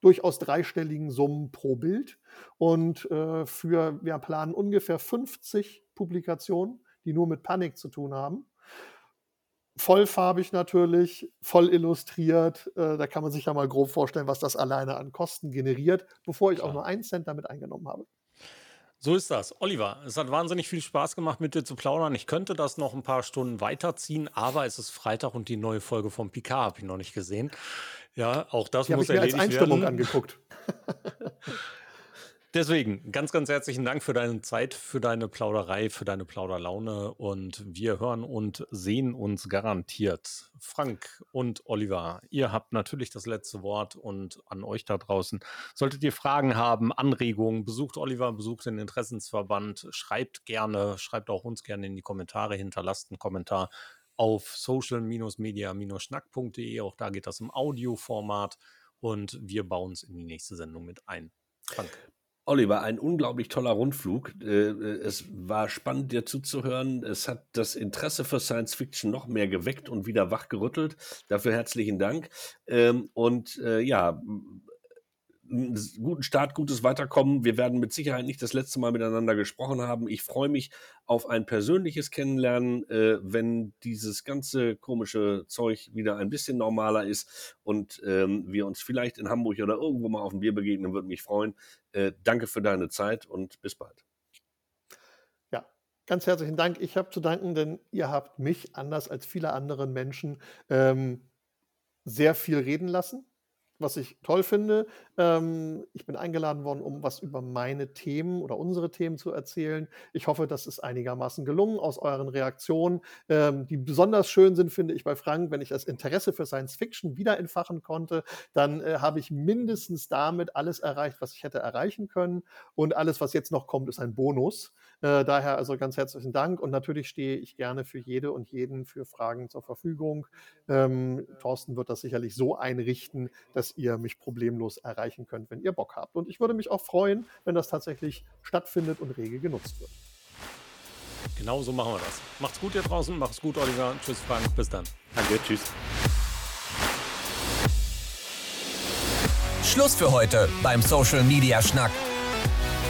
durchaus dreistelligen Summen pro Bild. Und äh, für, wir planen ungefähr 50 Publikationen, die nur mit Panik zu tun haben. Vollfarbig natürlich, voll illustriert. Äh, da kann man sich ja mal grob vorstellen, was das alleine an Kosten generiert, bevor ich Klar. auch nur einen Cent damit eingenommen habe. So ist das. Oliver, es hat wahnsinnig viel Spaß gemacht, mit dir zu plaudern. Ich könnte das noch ein paar Stunden weiterziehen, aber es ist Freitag und die neue Folge vom Picard habe ich noch nicht gesehen. Ja, auch das die muss ich mir als Einstellung werden. angeguckt. [laughs] Deswegen ganz, ganz herzlichen Dank für deine Zeit, für deine Plauderei, für deine Plauderlaune und wir hören und sehen uns garantiert. Frank und Oliver, ihr habt natürlich das letzte Wort und an euch da draußen. Solltet ihr Fragen haben, Anregungen, besucht Oliver, besucht den Interessensverband, schreibt gerne, schreibt auch uns gerne in die Kommentare, hinterlasst einen Kommentar auf social-media-schnack.de. Auch da geht das im Audioformat und wir bauen es in die nächste Sendung mit ein. Frank. Oliver, ein unglaublich toller Rundflug. Äh, äh, es war spannend, dir zuzuhören. Es hat das Interesse für Science Fiction noch mehr geweckt und wieder wachgerüttelt. Dafür herzlichen Dank. Ähm, und äh, ja, guten Start, gutes Weiterkommen. Wir werden mit Sicherheit nicht das letzte Mal miteinander gesprochen haben. Ich freue mich auf ein persönliches Kennenlernen, äh, wenn dieses ganze komische Zeug wieder ein bisschen normaler ist und ähm, wir uns vielleicht in Hamburg oder irgendwo mal auf dem Bier begegnen, würde mich freuen. Äh, danke für deine Zeit und bis bald. Ja, Ganz herzlichen Dank. Ich habe zu danken, denn ihr habt mich, anders als viele andere Menschen, ähm, sehr viel reden lassen was ich toll finde. Ähm, ich bin eingeladen worden, um was über meine Themen oder unsere Themen zu erzählen. Ich hoffe, das ist einigermaßen gelungen aus euren Reaktionen. Ähm, die besonders schön sind, finde ich bei Frank, wenn ich das Interesse für Science Fiction wieder entfachen konnte, dann äh, habe ich mindestens damit alles erreicht, was ich hätte erreichen können. Und alles, was jetzt noch kommt, ist ein Bonus. Äh, daher also ganz herzlichen Dank und natürlich stehe ich gerne für jede und jeden für Fragen zur Verfügung. Ähm, Thorsten wird das sicherlich so einrichten, dass ihr mich problemlos erreichen könnt, wenn ihr Bock habt. Und ich würde mich auch freuen, wenn das tatsächlich stattfindet und rege genutzt wird. Genau so machen wir das. Macht's gut hier draußen, macht's gut, Oliver. Tschüss, Frank. Bis dann. Danke, tschüss. Schluss für heute beim Social Media Schnack.